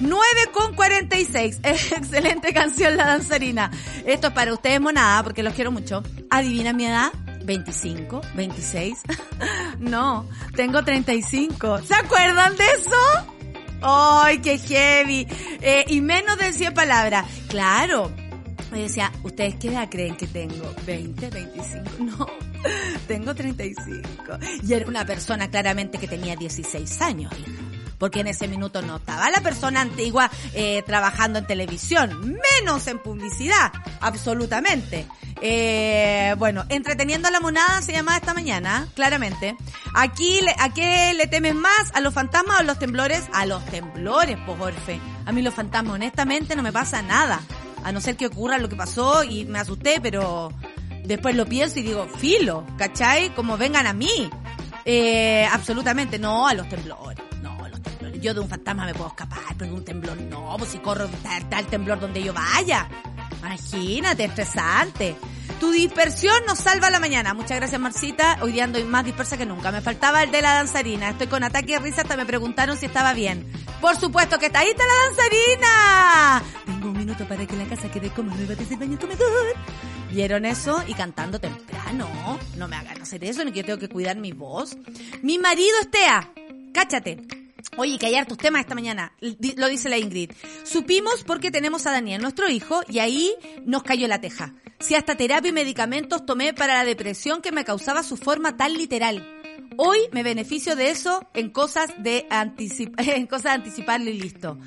9 con 46. Excelente canción La Danzarina. Esto es para ustedes, monada, porque los quiero mucho. ¿Adivina mi edad? 25, 26. no, tengo 35. ¿Se acuerdan de eso? ¡Ay, qué heavy! Eh, y menos de 100 palabras. Claro. Me decía, ¿ustedes qué edad creen que tengo? ¿20, 25? No, tengo 35. Y era una persona claramente que tenía 16 años, hija porque en ese minuto no estaba la persona antigua eh, trabajando en televisión, menos en publicidad, absolutamente. Eh, bueno, entreteniendo a la monada se llamaba esta mañana, claramente. Aquí, ¿a qué le temes más? ¿A los fantasmas o a los temblores? A los temblores, pues Orfe. A mí los fantasmas, honestamente, no me pasa nada. A no ser que ocurra lo que pasó y me asusté, pero después lo pienso y digo, filo, ¿cachai? Como vengan a mí. Eh, absolutamente, no a los temblores yo de un fantasma me puedo escapar, pero de un temblor no, pues si corro está el temblor donde yo vaya. Imagínate, estresante. Tu dispersión nos salva la mañana. Muchas gracias, Marcita. Hoy día ando más dispersa que nunca. Me faltaba el de la danzarina. Estoy con ataque de risa. Hasta me preguntaron si estaba bien. Por supuesto que está ahí está la danzarina. Tengo un minuto para que la casa quede como nueva desde el baño comedor. ¿Vieron eso? Y cantando temprano. No me hagan hacer eso, ni que yo tengo que cuidar mi voz. Mi marido Estea. Cáchate. Oye, que hay hartos temas esta mañana, lo dice la Ingrid. Supimos porque tenemos a Daniel, nuestro hijo, y ahí nos cayó la teja. Si hasta terapia y medicamentos tomé para la depresión que me causaba su forma tan literal. Hoy me beneficio de eso en cosas de en cosas de anticiparlo y listo.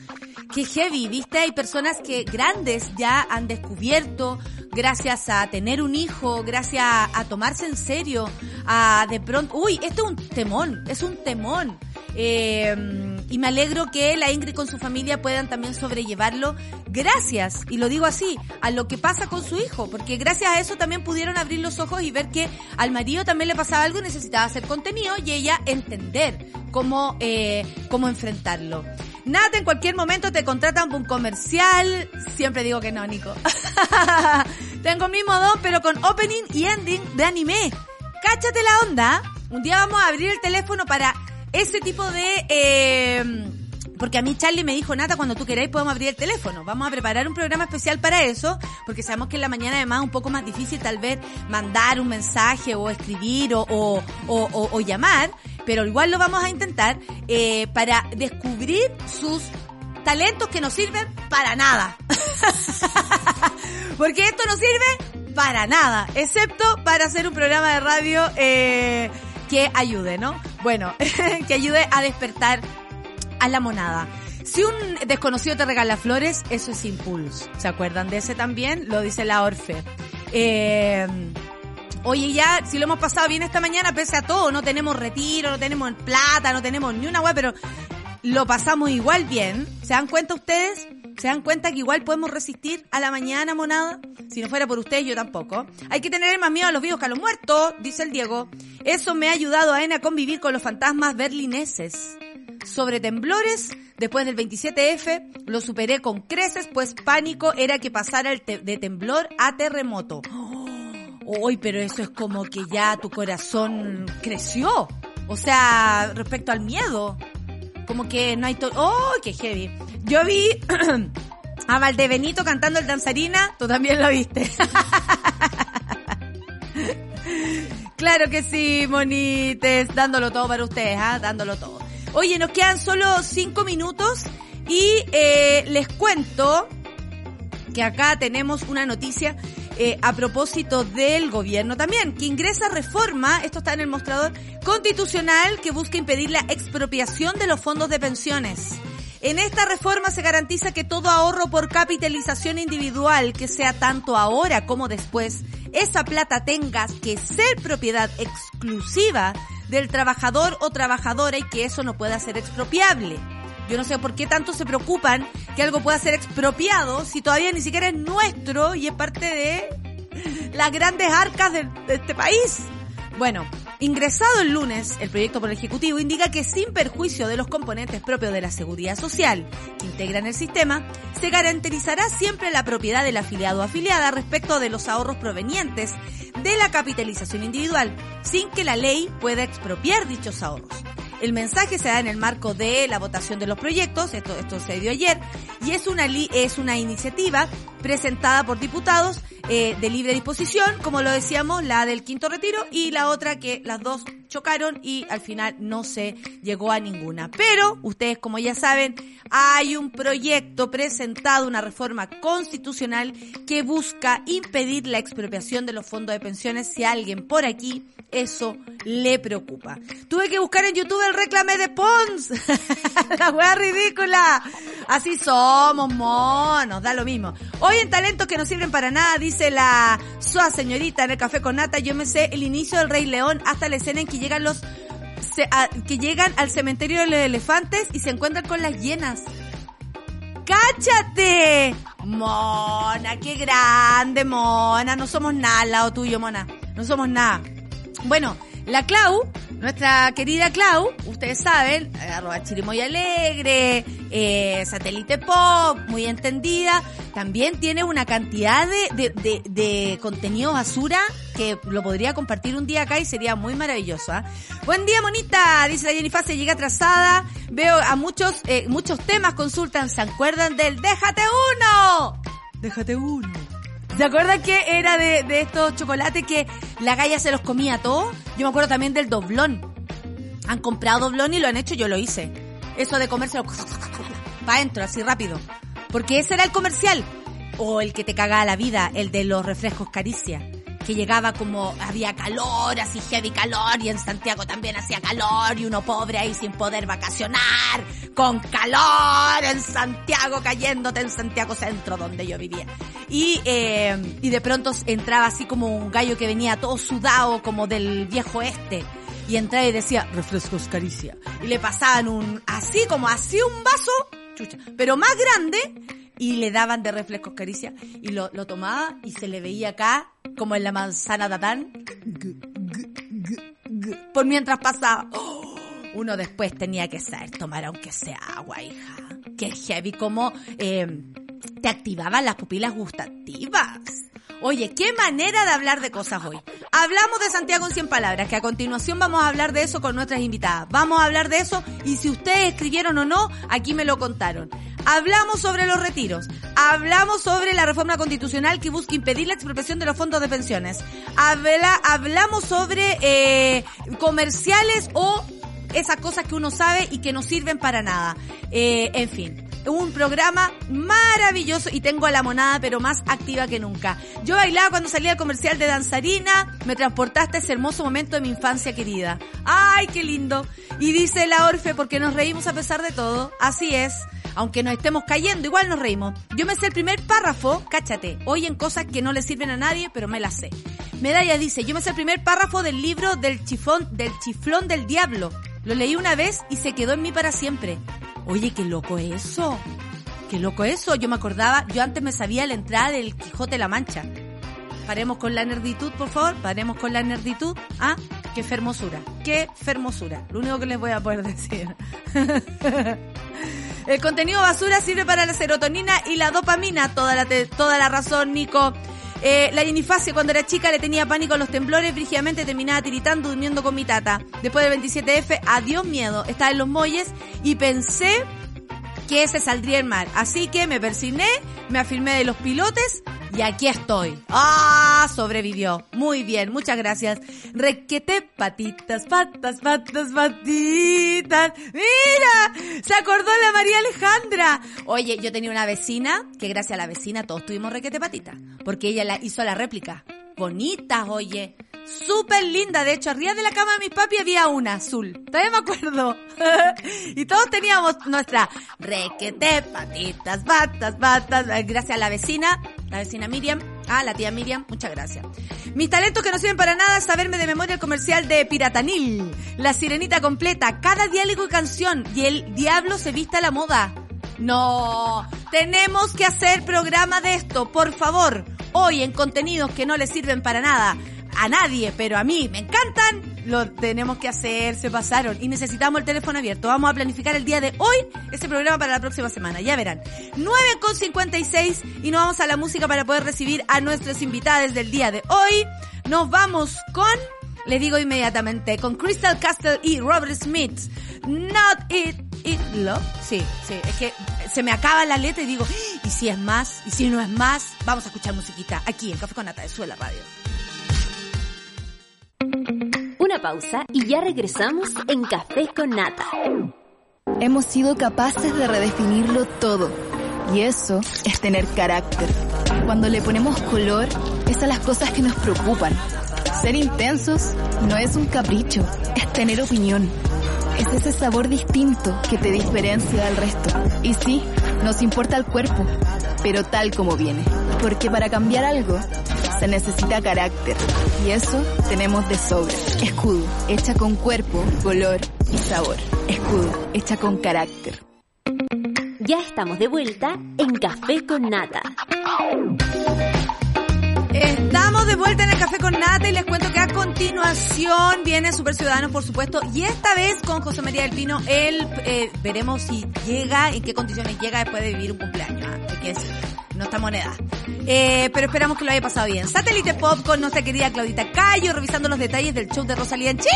Qué heavy, viste, hay personas que grandes ya han descubierto gracias a tener un hijo, gracias a, tomarse en serio, a de pronto, uy, esto es un temón, es un temón. Eh, y me alegro que la Ingrid con su familia puedan también sobrellevarlo gracias, y lo digo así, a lo que pasa con su hijo, porque gracias a eso también pudieron abrir los ojos y ver que al marido también le pasaba algo y necesitaba hacer contenido y ella entender cómo, eh, cómo enfrentarlo. Nada, en cualquier momento te contratan por un comercial. Siempre digo que no, Nico. Tengo mi modo, pero con opening y ending de anime. Cáchate la onda. Un día vamos a abrir el teléfono para ese tipo de... Eh, porque a mí Charlie me dijo, Nata, cuando tú queráis podemos abrir el teléfono. Vamos a preparar un programa especial para eso, porque sabemos que en la mañana además es un poco más difícil tal vez mandar un mensaje o escribir o, o, o, o llamar, pero igual lo vamos a intentar eh, para descubrir sus talentos que no sirven para nada. porque esto no sirve para nada, excepto para hacer un programa de radio eh, que ayude, ¿no? Bueno, que ayude a despertar a la monada. Si un desconocido te regala flores, eso es impulso. ¿Se acuerdan de ese también? Lo dice la Orfe. Eh, oye, ya, si lo hemos pasado bien esta mañana, pese a todo, no tenemos retiro, no tenemos plata, no tenemos ni una web, pero lo pasamos igual bien. ¿Se dan cuenta ustedes? ¿Se dan cuenta que igual podemos resistir a la mañana, monada? Si no fuera por ustedes, yo tampoco. Hay que tener más miedo a los vivos que a los muertos, dice el Diego. Eso me ha ayudado a Ena a convivir con los fantasmas berlineses. Sobre temblores, después del 27F, lo superé con creces, pues pánico era que pasara el de temblor a terremoto. Uy, pero eso es como que ya tu corazón creció. O sea, respecto al miedo. Como que no hay todo. ¡Oh, qué heavy! Yo vi a Valdebenito cantando el danzarina, tú también lo viste. claro que sí, monites, dándolo todo para ustedes, ¿ah? Dándolo todo. Oye, nos quedan solo cinco minutos y eh, les cuento que acá tenemos una noticia eh, a propósito del gobierno también, que ingresa reforma, esto está en el mostrador, constitucional que busca impedir la expropiación de los fondos de pensiones. En esta reforma se garantiza que todo ahorro por capitalización individual, que sea tanto ahora como después, esa plata tenga que ser propiedad exclusiva del trabajador o trabajadora y que eso no pueda ser expropiable. Yo no sé por qué tanto se preocupan que algo pueda ser expropiado si todavía ni siquiera es nuestro y es parte de las grandes arcas de, este país. Bueno, ingresado el lunes, el proyecto por el Ejecutivo indica que sin perjuicio de los componentes propios de la seguridad social que integran el sistema, se garantizará siempre la propiedad del afiliado o afiliada respecto de los ahorros provenientes de la capitalización individual, sin que la ley pueda expropiar dichos ahorros. El mensaje se da en el marco de la votación de los proyectos, esto, esto se dio ayer, y es una, es una iniciativa presentada por diputados eh, de libre disposición, como lo decíamos, la del quinto retiro y la otra que las dos chocaron y al final no se llegó a ninguna. Pero ustedes como ya saben, hay un proyecto presentado, una reforma constitucional que busca impedir la expropiación de los fondos de pensiones si alguien por aquí eso le preocupa. Tuve que buscar en YouTube el reclame de Pons. la wea ridícula. Así somos, monos, da lo mismo. Hoy en talentos que no sirven para nada, dice la sua señorita en el café con nata, yo me sé el inicio del Rey León hasta la escena en que llegan los que llegan al cementerio de los elefantes y se encuentran con las hienas. ¡Cáchate! Mona, qué grande, mona. No somos nada al lado tuyo, mona. No somos nada. Bueno, La Clau, nuestra querida Clau, ustedes saben, eh, arroba chirimoy alegre, eh, satélite pop, muy entendida, también tiene una cantidad de, de, de, contenido basura que lo podría compartir un día acá y sería muy maravilloso. ¿ah? Buen día, monita, dice la Jennifer, se llega atrasada, veo a muchos, eh, muchos temas consultan, ¿se acuerdan del Déjate uno? Déjate uno. ¿Se acuerdan que era de, de estos chocolates que la galla se los comía todos? Yo me acuerdo también del doblón. Han comprado doblón y lo han hecho, yo lo hice. Eso de comérselo para adentro, así rápido. Porque ese era el comercial. O el que te cagaba la vida, el de los refrescos caricia. Que llegaba como, había calor, así heavy calor, y en Santiago también hacía calor, y uno pobre ahí sin poder vacacionar, con calor en Santiago, cayéndote en Santiago Centro, donde yo vivía. Y, eh, y de pronto entraba así como un gallo que venía todo sudado, como del viejo este y entraba y decía, refrescos caricia. Y le pasaban un, así como así un vaso, chucha, pero más grande, y le daban de refrescos caricia, y lo, lo tomaba y se le veía acá, como en la manzana de Adán, por mientras pasaba. ¡Oh! Uno después tenía que saber tomar aunque sea agua, hija. Qué heavy como eh, te activaban las pupilas gustativas. Oye, qué manera de hablar de cosas hoy. Hablamos de Santiago en 100 palabras, que a continuación vamos a hablar de eso con nuestras invitadas. Vamos a hablar de eso y si ustedes escribieron o no, aquí me lo contaron. Hablamos sobre los retiros. Hablamos sobre la reforma constitucional que busca impedir la expropiación de los fondos de pensiones. Habla, hablamos sobre eh, comerciales o esas cosas que uno sabe y que no sirven para nada. Eh, en fin, un programa maravilloso y tengo a la monada pero más activa que nunca. Yo bailaba cuando salía el comercial de danzarina, me transportaste a ese hermoso momento de mi infancia querida. ¡Ay, qué lindo! Y dice la Orfe, porque nos reímos a pesar de todo. Así es. Aunque nos estemos cayendo, igual nos reímos. Yo me sé el primer párrafo, cáchate, hoy en cosas que no le sirven a nadie, pero me las sé. Medalla dice, yo me sé el primer párrafo del libro del chifón, del chiflón del diablo. Lo leí una vez y se quedó en mí para siempre. Oye, qué loco eso. Qué loco eso. Yo me acordaba, yo antes me sabía la entrada del Quijote la Mancha. Paremos con la nerditud, por favor. Paremos con la nerditud. Ah, qué fermosura. Qué fermosura. Lo único que les voy a poder decir. El contenido basura sirve para la serotonina y la dopamina. Toda la, toda la razón, Nico. Eh, la Jennifacia cuando era chica le tenía pánico los temblores, brígidamente terminaba tiritando durmiendo con mi tata. Después del 27F, adiós miedo. Estaba en los muelles y pensé que ese saldría el mar. Así que me persigné, me afirmé de los pilotes y aquí estoy. ¡Ah! Sobrevivió. Muy bien, muchas gracias. Requete patitas, patas, patas, patitas. ¡Mira! Se acordó la María Alejandra. Oye, yo tenía una vecina que gracias a la vecina todos tuvimos requete patitas. Porque ella la hizo la réplica. Bonitas, oye. Súper linda, de hecho, arriba de la cama de mi papi había una azul. Todavía me acuerdo. y todos teníamos nuestra requete, patitas, patas, patas. Gracias a la vecina, la vecina Miriam. Ah, la tía Miriam, muchas gracias. Mis talentos que no sirven para nada, saberme de memoria el comercial de Piratanil. La sirenita completa, cada diálogo y canción. Y el diablo se vista a la moda. No, tenemos que hacer programa de esto, por favor. Hoy en contenidos que no le sirven para nada a nadie, pero a mí me encantan, lo tenemos que hacer, se pasaron y necesitamos el teléfono abierto. Vamos a planificar el día de hoy ese programa para la próxima semana, ya verán. 9 con 56 y nos vamos a la música para poder recibir a nuestros invitados del día de hoy. Nos vamos con, le digo inmediatamente, con Crystal Castle y Robert Smith. Not It It Love. Sí, sí, es que se me acaba la letra y digo, ¿y si es más? ¿Y si no es más? Vamos a escuchar musiquita aquí en Café con Nata de Suela Radio. Una pausa y ya regresamos en Café con Nata. Hemos sido capaces de redefinirlo todo. Y eso es tener carácter. Cuando le ponemos color, es a las cosas que nos preocupan. Ser intensos no es un capricho, es tener opinión. Es ese sabor distinto que te diferencia del resto. Y sí, nos importa el cuerpo, pero tal como viene. Porque para cambiar algo, se necesita carácter. Y eso tenemos de sobra. Escudo, hecha con cuerpo, color y sabor. Escudo, hecha con carácter. Ya estamos de vuelta en Café con Nata. Estamos de vuelta en el Café con Nata y les cuento que a continuación viene Super Ciudadanos, por supuesto, y esta vez con José María del Pino, él eh, veremos si llega, en qué condiciones llega después de vivir un cumpleaños, que es nuestra moneda. Eh, pero esperamos que lo haya pasado bien. Satélite Pop con nuestra querida Claudita Cayo, revisando los detalles del show de Rosalía en Chile.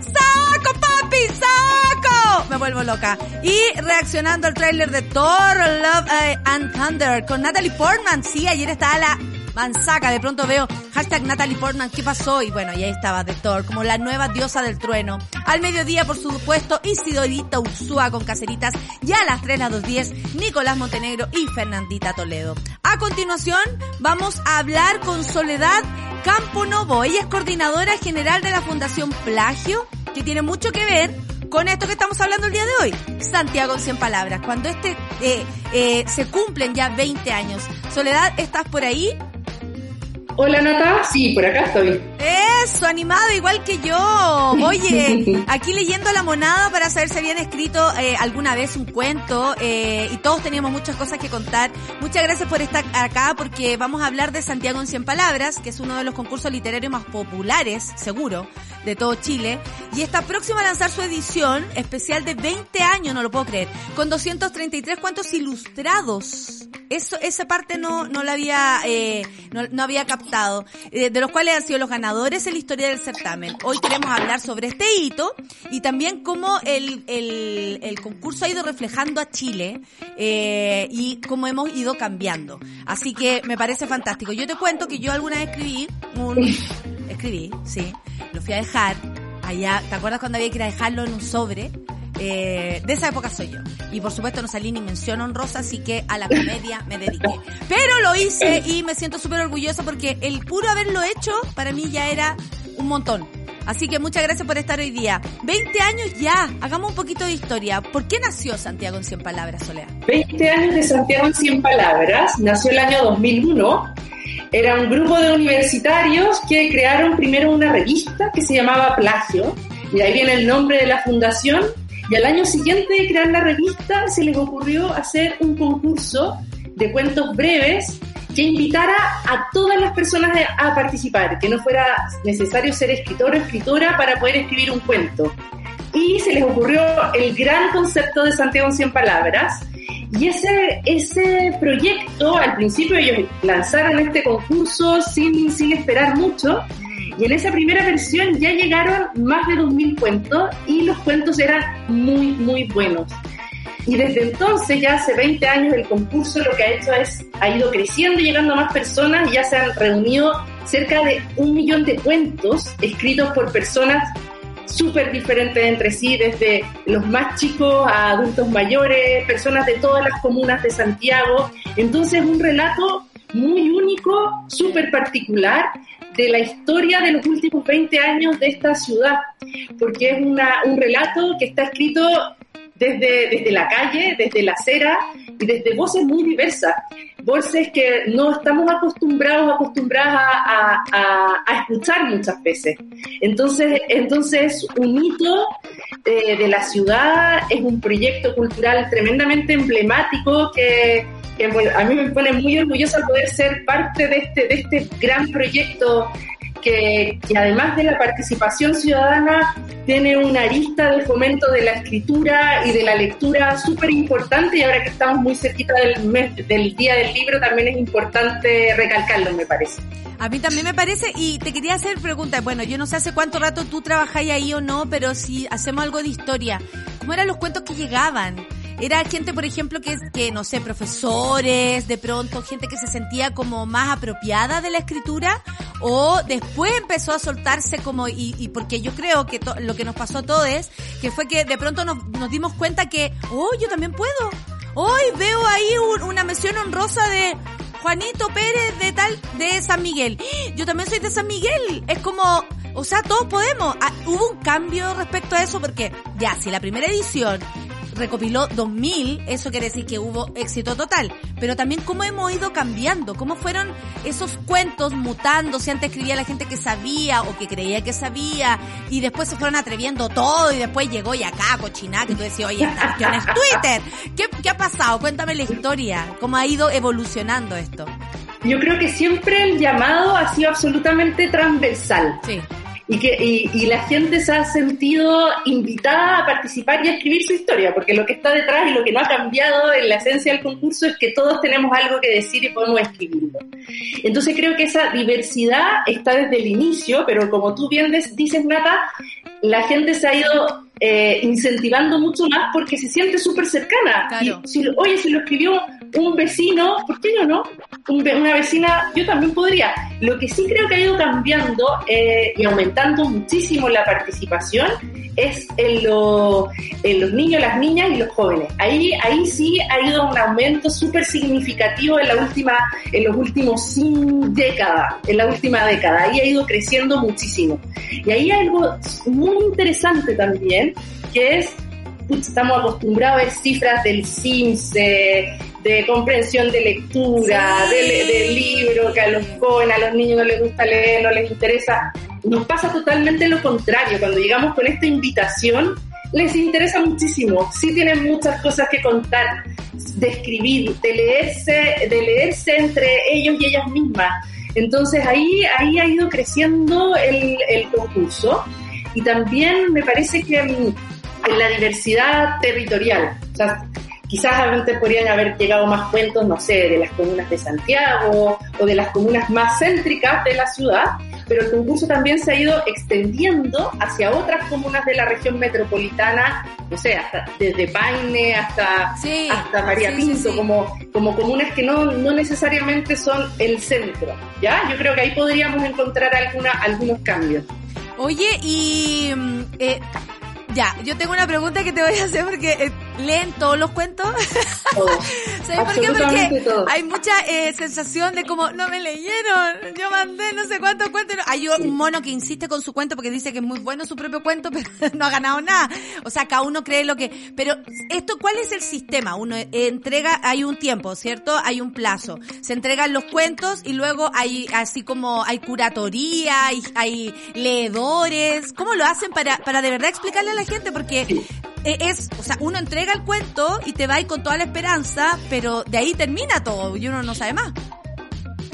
¡Saco, papi! ¡Saco! Me vuelvo loca. Y reaccionando al tráiler de Thor, Love eh, and Thunder con Natalie Portman. Sí, ayer estaba la manzaca. De pronto veo hashtag Natalie Portman. ¿Qué pasó? Y bueno, y ahí estaba Thor, como la nueva diosa del trueno. Al mediodía, por supuesto, Isidorita Ursúa con caseritas. Ya a las 3, las 2.10, Nicolás Montenegro y Fernandita Toledo. A continuación, vamos a hablar con Soledad Campo Novo. Ella es coordinadora general de la Fundación Plagio, que tiene mucho que ver con esto que estamos hablando el día de hoy. Santiago en 100 palabras. Cuando este eh, eh, se cumplen ya 20 años. Soledad, ¿estás por ahí? Hola Nata, sí, por acá estoy. Eso, animado igual que yo. Oye, aquí leyendo la monada para saber si habían escrito eh, alguna vez un cuento eh, y todos teníamos muchas cosas que contar. Muchas gracias por estar acá porque vamos a hablar de Santiago en 100 palabras, que es uno de los concursos literarios más populares, seguro, de todo Chile. Y está próximo a lanzar su edición especial de 20 años, no lo puedo creer, con 233 cuentos ilustrados. Eso, esa parte no, no la había, eh, no, no había captado, eh, de los cuales han sido los ganadores en la historia del certamen. Hoy queremos hablar sobre este hito y también cómo el, el, el concurso ha ido reflejando a Chile eh, y cómo hemos ido cambiando. Así que me parece fantástico. Yo te cuento que yo alguna vez escribí un, escribí, sí, lo fui a dejar allá, ¿te acuerdas cuando había que ir a dejarlo en un sobre? Eh, de esa época soy yo. Y por supuesto no salí ni mención honrosa, así que a la comedia me dediqué. Pero lo hice y me siento súper orgullosa porque el puro haberlo hecho para mí ya era un montón. Así que muchas gracias por estar hoy día. 20 años ya, hagamos un poquito de historia. ¿Por qué nació Santiago en 100 palabras, Solea? 20 años de Santiago en 100 palabras, nació el año 2001. Era un grupo de universitarios que crearon primero una revista que se llamaba Plagio, y ahí viene el nombre de la fundación, y al año siguiente de crear la revista se les ocurrió hacer un concurso de cuentos breves que invitara a todas las personas a participar, que no fuera necesario ser escritor o escritora para poder escribir un cuento. Y se les ocurrió el gran concepto de Santiago en 100 palabras. Y ese, ese proyecto, al principio ellos lanzaron este concurso sin, sin esperar mucho, y en esa primera versión ya llegaron más de 2.000 cuentos y los cuentos eran muy, muy buenos. Y desde entonces, ya hace 20 años, el concurso lo que ha hecho es, ha ido creciendo, llegando a más personas ya se han reunido cerca de un millón de cuentos escritos por personas súper diferentes entre sí, desde los más chicos a adultos mayores, personas de todas las comunas de Santiago. Entonces, un relato muy único, súper particular de la historia de los últimos 20 años de esta ciudad, porque es un relato que está escrito desde, desde la calle, desde la acera y desde voces muy diversas, voces que no estamos acostumbrados, acostumbradas a escuchar muchas veces. Entonces, entonces un hito eh, de la ciudad, es un proyecto cultural tremendamente emblemático que a mí me pone muy orgullosa poder ser parte de este, de este gran proyecto que, además de la participación ciudadana tiene una arista de fomento de la escritura y de la lectura súper importante y ahora que estamos muy cerquita del mes, del día del libro también es importante recalcarlo me parece. A mí también me parece y te quería hacer preguntas. Bueno, yo no sé hace cuánto rato tú trabajáis ahí o no, pero si hacemos algo de historia, ¿cómo eran los cuentos que llegaban? Era gente, por ejemplo, que, que no sé, profesores, de pronto, gente que se sentía como más apropiada de la escritura, o después empezó a soltarse como, y, y porque yo creo que to, lo que nos pasó a todos, que fue que de pronto nos, nos dimos cuenta que, oh, yo también puedo. Hoy veo ahí un, una mención honrosa de Juanito Pérez de tal, de San Miguel. Yo también soy de San Miguel. Es como, o sea, todos podemos. Ah, hubo un cambio respecto a eso porque, ya, si la primera edición recopiló 2000, eso quiere decir que hubo éxito total. Pero también cómo hemos ido cambiando, cómo fueron esos cuentos mutando, si antes escribía la gente que sabía o que creía que sabía, y después se fueron atreviendo todo, y después llegó y acá, cochina, que tú decías, oye, esta cuestión es Twitter. ¿Qué, ¿Qué ha pasado? Cuéntame la historia, cómo ha ido evolucionando esto. yo creo que siempre el llamado ha sido absolutamente transversal. Sí. Y, que, y, y, la gente se ha sentido invitada a participar y a escribir su historia, porque lo que está detrás y lo que no ha cambiado en la esencia del concurso es que todos tenemos algo que decir y podemos escribirlo. Entonces creo que esa diversidad está desde el inicio, pero como tú bien dices, Nata, la gente se ha ido eh, incentivando mucho más porque se siente súper cercana. Claro. Y si, oye, si lo escribió un vecino, ¿por qué yo no? Un, una vecina, yo también podría. Lo que sí creo que ha ido cambiando eh, y aumentando muchísimo la participación es en, lo, en, los niños, las niñas y los jóvenes. Ahí, ahí sí ha ido un aumento súper significativo en la última, en los últimos décadas, en la última década. Ahí ha ido creciendo muchísimo. Y ahí hay algo muy interesante también, que es, estamos acostumbrados a ver cifras del CIMS, de, de comprensión de lectura, sí. del de libro, que a los jóvenes, a los niños no les gusta leer, no les interesa. Nos pasa totalmente lo contrario. Cuando llegamos con esta invitación, les interesa muchísimo. Sí tienen muchas cosas que contar, de escribir, de leerse, de leerse entre ellos y ellas mismas. Entonces ahí, ahí ha ido creciendo el, el concurso y también me parece que en, en la diversidad territorial. O sea, quizás antes podrían haber llegado más cuentos, no sé, de las comunas de Santiago o de las comunas más céntricas de la ciudad, pero el concurso también se ha ido extendiendo hacia otras comunas de la región metropolitana, no sé, hasta desde Paine hasta, sí, hasta María sí, Pinto, sí, Como, como comunas que no, no necesariamente son el centro, ¿ya? Yo creo que ahí podríamos encontrar alguna, algunos cambios. Oye, y eh, ya, yo tengo una pregunta que te voy a hacer porque eh, leen todos los cuentos. Todos. ¿Sabes por qué? Porque todos. hay mucha eh, sensación de como, no me leyeron, yo mandé no sé cuántos cuentos. Hay un mono que insiste con su cuento porque dice que es muy bueno su propio cuento, pero no ha ganado nada. O sea, cada uno cree lo que... Pero esto, ¿cuál es el sistema? Uno entrega, hay un tiempo, ¿cierto? Hay un plazo. Se entregan los cuentos y luego hay así como, hay curatoría, hay, hay leedores. ¿Cómo lo hacen para, para de verdad explicarle a la gente? Porque es, o sea, uno entrega el cuento y te va ahí con toda la esperanza, pero de ahí termina todo y uno no sabe más.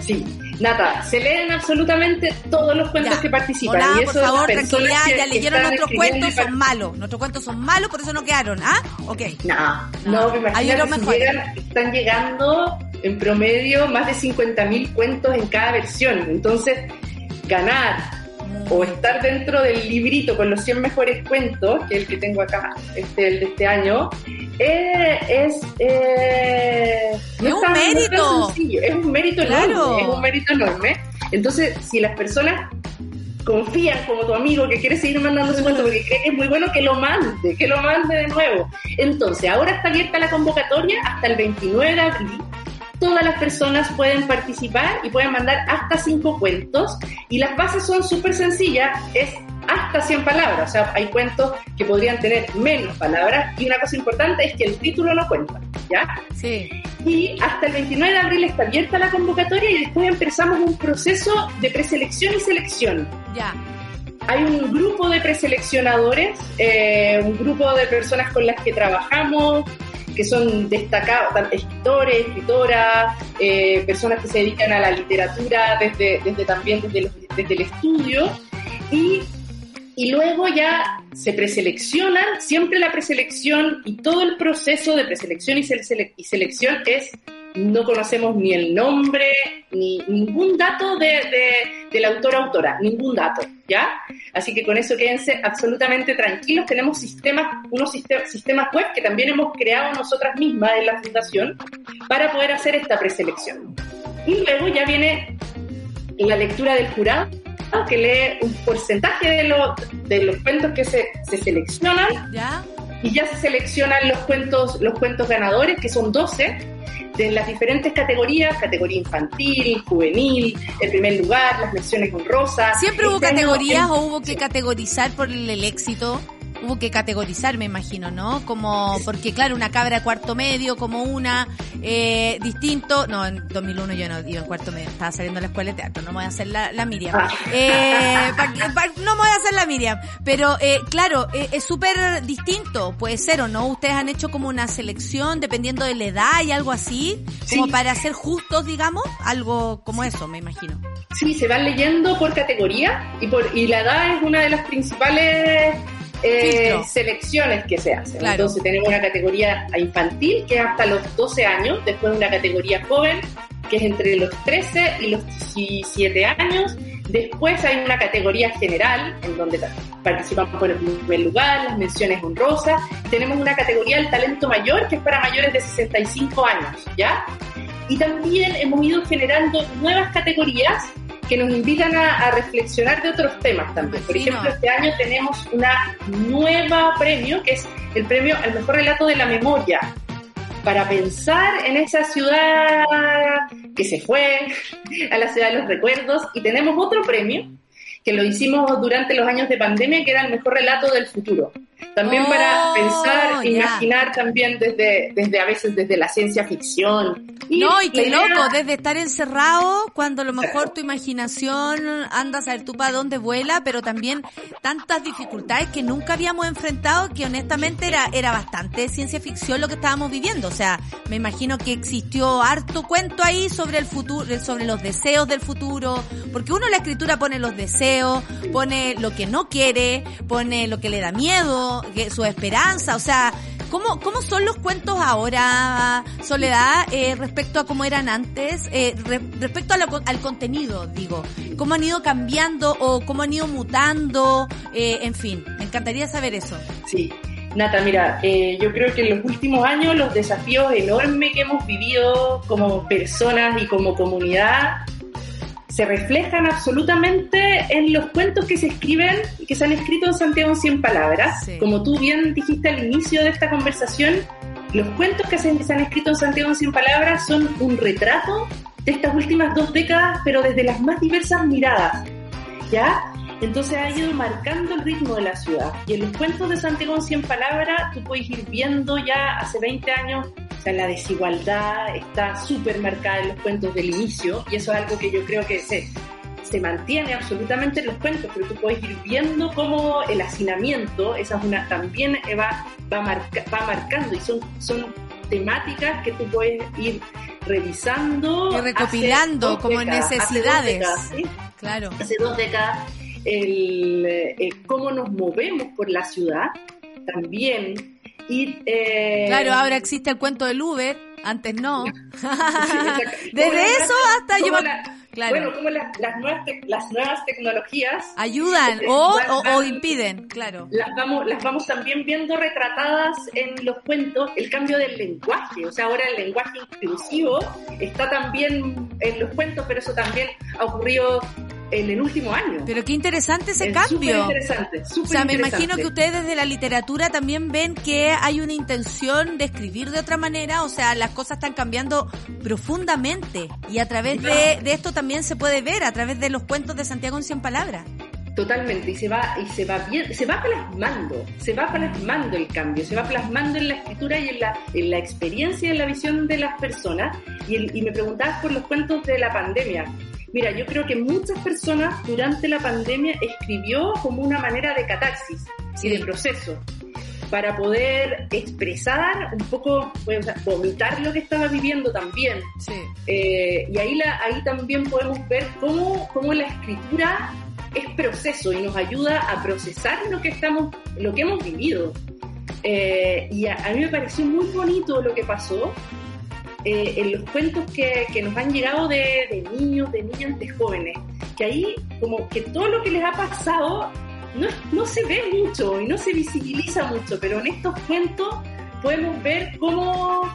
Sí, Nata, se leen absolutamente todos los cuentos ya. que participan. Hola, y eso por favor, tranquilidad, que, ya leyeron nuestros cuentos, son malos. Nuestros cuentos son malos, por eso no quedaron, ¿ah? Ok. No, no, me imagino que si llegan, están llegando en promedio más de 50.000 cuentos en cada versión. Entonces, ganar o estar dentro del librito con los 100 mejores cuentos, que es el que tengo acá, este, el de este año, eh, es... Eh, no es un mérito. No es un mérito claro. enorme, es un mérito enorme. Entonces, si las personas confían como tu amigo que quiere seguir mandando su cuento porque cree que es muy bueno, que lo mande, que lo mande de nuevo. Entonces, ahora está abierta la convocatoria hasta el 29 de abril todas las personas pueden participar y pueden mandar hasta cinco cuentos y las bases son súper sencillas, es hasta 100 palabras, o sea, hay cuentos que podrían tener menos palabras y una cosa importante es que el título no cuenta, ¿ya? Sí. Y hasta el 29 de abril está abierta la convocatoria y después empezamos un proceso de preselección y selección. Ya. Hay un grupo de preseleccionadores, eh, un grupo de personas con las que trabajamos, que son destacados, escritores, escritoras, eh, personas que se dedican a la literatura desde, también desde, el estudio. Y, y luego ya se preseleccionan, siempre la preselección y todo el proceso de preselección y, sele y selección es no conocemos ni el nombre, ni ningún dato de, del autor o autora, ningún dato, ¿ya? Así que con eso quédense absolutamente tranquilos. Tenemos sistemas, unos sistemas, sistemas web que también hemos creado nosotras mismas en la fundación para poder hacer esta preselección. Y luego ya viene la lectura del jurado que lee un porcentaje de, lo, de los cuentos que se, se seleccionan ¿Ya? y ya se seleccionan los cuentos, los cuentos ganadores, que son 12, de las diferentes categorías, categoría infantil, juvenil, el primer lugar, las menciones honrosas. ¿Siempre hubo este categorías año, o hubo que categorizar por el éxito? Hubo que categorizar, me imagino, ¿no? Como, porque claro, una cabra de cuarto medio, como una, eh, distinto, no, en 2001 yo no iba en cuarto medio, estaba saliendo de la escuela de teatro, no me voy a hacer la, la Miriam. Ah. Eh, pa- pa- no me voy a hacer la Miriam, pero eh, claro, eh, es súper distinto, puede ser o no, ustedes han hecho como una selección dependiendo de la edad y algo así, como Sí. para ser justos, digamos, algo como eso, me imagino. Sí, se van leyendo por categoría y, por, y la edad es una de las principales eh, selecciones que se hacen. Claro. Entonces tenemos una categoría infantil que es hasta los 12 años, después una categoría joven que es entre los 13 y los 17 años. Después hay una categoría general en donde participan por el primer lugar, las menciones honrosas. Tenemos una categoría del talento mayor que es para mayores de 65 años, ¿ya? Y también hemos ido generando nuevas categorías que nos invitan a, a reflexionar de otros temas también. Por ejemplo, este año tenemos una nueva premio que es el premio al mejor relato de la memoria para pensar en esa ciudad que se fue, a la ciudad de los recuerdos. Y tenemos otro premio que lo hicimos durante los años de pandemia, que era el mejor relato del futuro. También para Oh, pensar, ya. imaginar también desde, desde a veces desde la ciencia ficción. No, y qué loco, desde estar encerrado, cuando a lo mejor tu imaginación anda a saber tú para dónde vuela, pero también tantas dificultades que nunca habíamos enfrentado, que honestamente era, era bastante ciencia ficción lo que estábamos viviendo. O sea, me imagino que existió harto cuento ahí sobre el futuro, sobre los deseos del futuro, porque uno en la escritura pone los deseos, pone lo que no quiere, pone lo que le da miedo, su esperanza, o sea, ¿Cómo, ¿Cómo son los cuentos ahora, Soledad, eh, respecto a cómo eran antes? Eh, re- respecto a lo- al contenido, digo. ¿Cómo han ido cambiando o cómo han ido mutando? Eh, en fin, me encantaría saber eso. Sí. Nata, mira, eh, yo creo que en los últimos años los desafíos enormes que hemos vivido como personas y como comunidad se reflejan absolutamente en los cuentos que se escriben y que se han escrito en Santiago en 100 palabras. Sí. Como tú bien dijiste al inicio de esta conversación, los cuentos que se, se han escrito en Santiago en 100 palabras son un retrato de estas últimas dos décadas, pero desde las más diversas miradas. ¿Ya? Entonces ha ido marcando el ritmo de la ciudad. Y en los cuentos de Santiago en 100 palabras, tú puedes ir viendo ya hace 20 años, o sea, la desigualdad está súper marcada en los cuentos del inicio, y eso es algo que yo creo que se, se mantiene absolutamente en los cuentos, pero tú puedes ir viendo cómo el hacinamiento, esa es una, también va, va, marca- va marcando, y son, son temáticas que tú puedes ir revisando. Y recopilando como décadas, hace dos necesidades. décadas, ¿sí? Claro. hace dos décadas el, eh, cómo nos movemos por la ciudad también y eh, Claro, ahora existe el cuento del Uber, antes no. exacto. Desde eso hasta la- Claro. bueno como las, las nuevas tec- las nuevas tecnologías Ayudan eh, o, van- o, o impiden, claro. las vamos, las vamos también viendo retratadas en los cuentos, el cambio del lenguaje, o sea, ahora el lenguaje inclusivo está también en los cuentos, pero eso también ha ocurrido en el último año. Pero qué interesante ese Es cambio. súper interesante, O súper sea, me imagino que ustedes desde la literatura también ven que hay una intención de escribir de otra manera, o sea, las cosas están cambiando profundamente y a través de, de esto también se puede ver, a través de los cuentos de Santiago en 100 palabras. Totalmente, y se va, y se va bien, se va plasmando, se va plasmando el cambio, se va plasmando en la escritura y en la, en la experiencia y en la visión de las personas. Y, el- y me preguntabas por los cuentos de la pandemia. Mira, yo creo que muchas personas durante la pandemia escribió como una manera de catarsis y de proceso para poder expresar un poco, o sea, vomitar lo que estaba viviendo también. Sí. Eh, y ahí, la, ahí también podemos ver cómo, cómo la escritura es proceso y nos ayuda a procesar lo que estamos, lo que hemos vivido. Eh, y a, a mí me pareció muy bonito lo que pasó eh, en los cuentos que, que nos han llegado de, de niños, de niñas, de jóvenes, que ahí como que todo lo que les ha pasado no, no se ve mucho y no se visibiliza mucho, pero en estos cuentos podemos ver cómo,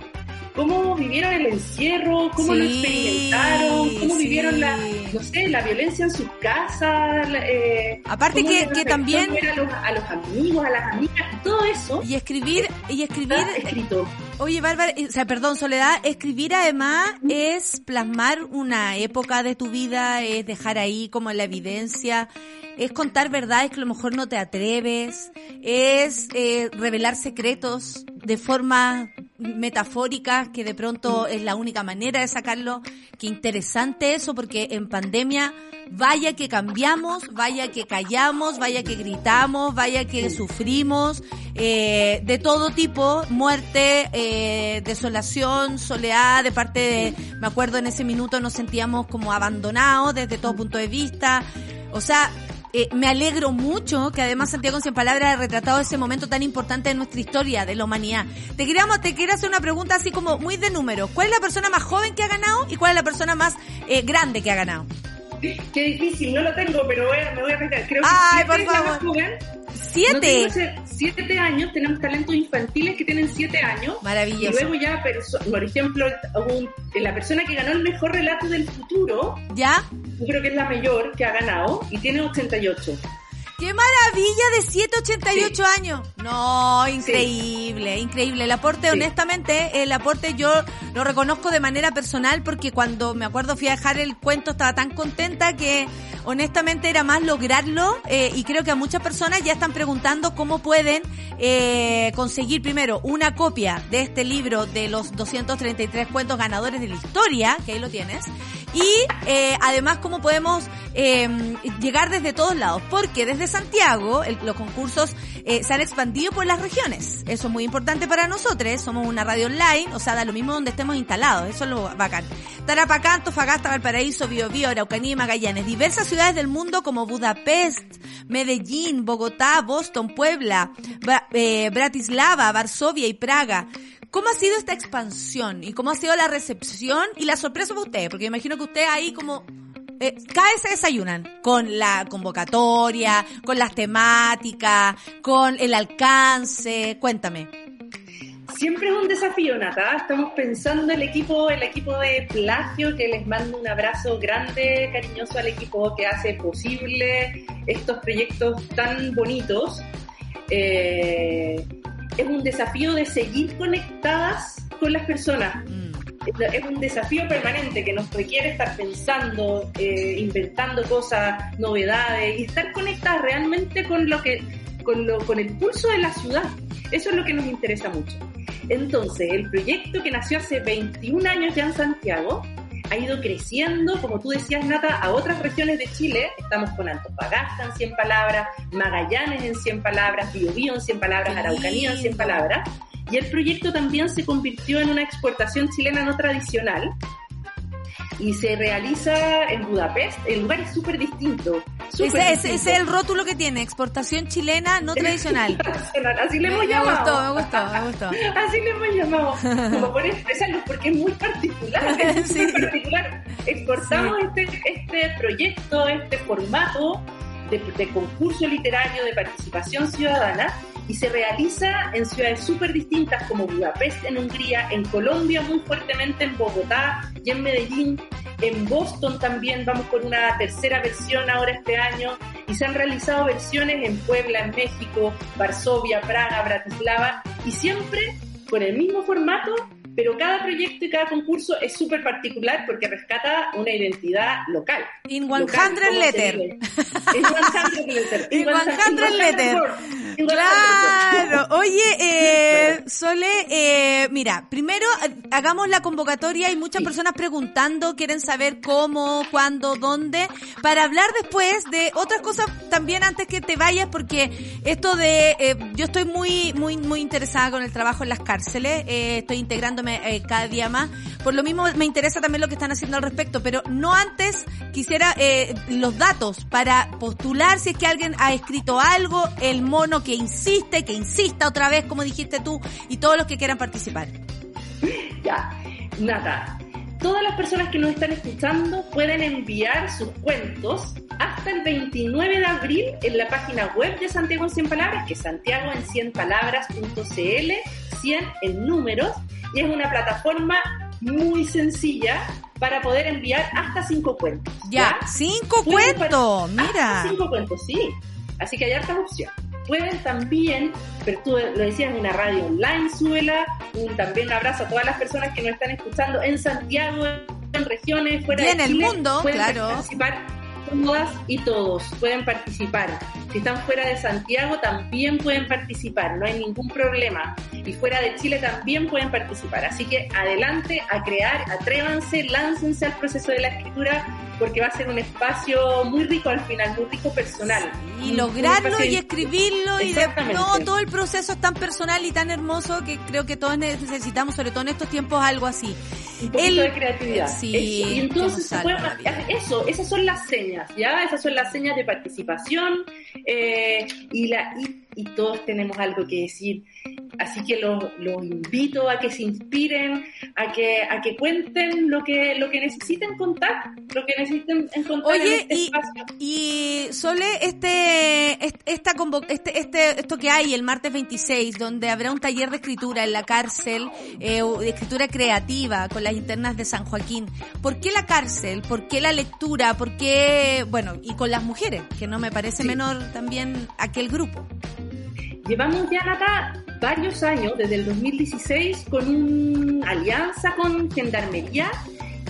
cómo vivieron el encierro, cómo lo experimentaron, cómo sí. vivieron la, no sé, la violencia en sus casas. eh, Aparte cómo que- también- A los, a los amigos, a las amigas, todo eso Y escribir, y escribir escrito. Oye, Bárbara, o sea, perdón, Soledad, escribir además es plasmar una época de tu vida, es dejar ahí como la evidencia, es contar verdades que a lo mejor no te atreves, es eh, revelar secretos de forma metafórica que de pronto es la única manera de sacarlo. Qué interesante eso porque en pandemia vaya que cambiamos, vaya que callamos, vaya que gritamos, vaya que sufrimos, eh, de todo tipo, muerte, eh, desolación, soledad, de parte de, me acuerdo en ese minuto nos sentíamos como abandonados desde todo punto de vista. O sea, eh, me alegro mucho que además Santiago en 100 palabras ha retratado ese momento tan importante de nuestra historia, de la humanidad. Te queríamos, te quiero hacer una pregunta así como muy de número. ¿Cuál es la persona más joven que ha ganado y cuál es la persona más grande que ha ganado? Qué difícil, no lo tengo, pero voy a, me voy a Creo que Ay, por favor. ¿Siete? siete años, tenemos talentos infantiles que tienen siete años. Maravilloso. Y luego ya, por ejemplo, la persona que ganó el mejor relato del futuro. ¿Ya? Yo creo que es la mayor que ha ganado y tiene 88. ¡Qué maravilla de 788 años! No, increíble, increíble. El aporte, honestamente, el aporte yo lo reconozco de manera personal porque cuando me acuerdo fui a dejar el cuento estaba tan contenta que honestamente era más lograrlo eh, y creo que a muchas personas ya están preguntando cómo pueden eh, conseguir primero una copia de este libro de los 233 cuentos ganadores de la historia, que ahí lo tienes, y eh, además cómo podemos eh, llegar desde todos lados, porque desde Santiago los concursos eh, se han expandido por las regiones. Eso es muy importante para nosotros, somos una radio online, o sea, da lo mismo donde estemos instalados, eso es lo bacán. Tarapacá, Antofagasta, Valparaíso, Biobío, Araucanía Magallanes, diversas ciudades del mundo como Budapest, Medellín, Bogotá, Boston, Puebla, eh, Bratislava, Varsovia y Praga. ¿Cómo ha sido esta expansión y cómo ha sido la recepción y la sorpresa para ustedes? Porque imagino que ustedes ahí como eh, cada vez se desayunan con la convocatoria, con las temáticas, con el alcance. Cuéntame. Siempre es un desafío, Nata. Estamos pensando el equipo, el equipo de plagio, que les mando un abrazo grande, cariñoso al equipo que hace posible estos proyectos tan bonitos. Eh, es un desafío de seguir conectadas con las personas. Mm. Es un desafío permanente que nos requiere estar pensando, eh, inventando cosas, novedades y estar conectadas realmente con lo que, con, lo, con el pulso de la ciudad. Eso es lo que nos interesa mucho. Entonces, el proyecto que nació hace 21 años ya en Santiago, ha ido creciendo, como tú decías, Nata, a otras regiones de Chile. Estamos con Antofagasta en 100 palabras, Magallanes en 100 palabras, Biobío en 100 palabras, Araucanía en 100 palabras. Y el proyecto también se convirtió en una exportación chilena no tradicional, y se realiza en Budapest. El lugar es súper distinto. ese, es el rótulo que tiene, exportación chilena no tradicional. Así le hemos llamado. Me gustó, me gustó, me gustó. Así le hemos llamado. Como por expresarlo, porque es muy particular. Es muy particular. Exportamos este, este proyecto, este formato de, concurso literario de participación ciudadana y se realiza en ciudades súper distintas como Budapest en Hungría, en Colombia muy fuertemente, en Bogotá y en Medellín, en Boston también vamos por una tercera versión ahora este año y se han realizado versiones en Puebla, en México, Varsovia, Praga, Bratislava y siempre con el mismo formato pero cada proyecto y cada concurso es súper particular porque rescata una identidad local. In 100 letter. In 100 letter. In 100 letter. Claro. Oye, eh, Sole, eh, mira, primero eh, hagamos la convocatoria. Hay muchas personas preguntando, quieren saber cómo, cuándo, dónde, para hablar después de otras cosas también antes que te vayas, porque esto de, eh, yo estoy muy, muy, muy interesada con el trabajo en las cárceles. Eh, estoy integrando eh, cada día más. Por lo mismo me interesa también lo que están haciendo al respecto, pero no antes quisiera eh, los datos para postular si es que alguien ha escrito algo, el mono que insiste, que insista otra vez, como dijiste tú, y todos los que quieran participar. Ya, nada. Todas las personas que nos están escuchando pueden enviar sus cuentos hasta el 29 de abril en la página web de Santiago en 100 Palabras, que es santiago en 100 palabras.cl, 100 en números, y es una plataforma muy sencilla para poder enviar hasta cinco cuentos. Ya, cinco cuentos, mira. cinco cuentos, sí. Así que hay hartas opciones. Pueden también, pero tú lo decías en una radio online, Suela, un también abrazo a todas las personas que nos están escuchando en Santiago, en regiones, fuera y en de el mundo, pueden claro. participar todas y todos pueden participar. Si están fuera de Santiago también pueden participar, no hay ningún problema. Y fuera de Chile también pueden participar. Así que adelante a crear, atrévanse, láncense al proceso de la escritura porque va a ser un espacio muy rico al final, muy rico personal. Y lograrlo y escribirlo y de, no, todo el proceso es tan personal y tan hermoso que creo que todos necesitamos, sobre todo en estos tiempos, algo así. un poquito El- de creatividad. sí, Eso. Y entonces se puede- eso, esas son las señas, ¿ya? Esas son las señas de participación eh, y, la, y, y todos tenemos algo que decir. Así que los, los invito a que se inspiren, a que, a que cuenten lo que, lo que necesiten contar, lo que necesiten encontrar en Oye, este y, espacio. y Sole, este, est- esta convo- este, este, esto que hay el martes 26, donde habrá un taller de escritura en la cárcel, eh, de escritura creativa con las internas de San Joaquín. ¿Por qué la cárcel? ¿Por qué la lectura? ¿Por qué, bueno, y con las mujeres, que no me parece Sí. menor también aquel grupo? Llevamos ya, Nata, varios años, desde el 2016, con una alianza con Gendarmería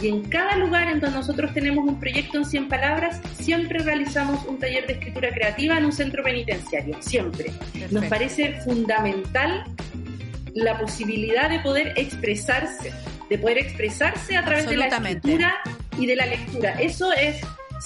y en cada lugar en donde nosotros tenemos un proyecto en 100 palabras, siempre realizamos un taller de escritura creativa en un centro penitenciario, siempre. Nos Perfecto. parece fundamental la posibilidad de poder expresarse, de poder expresarse a través de la escritura y de la lectura. Eso es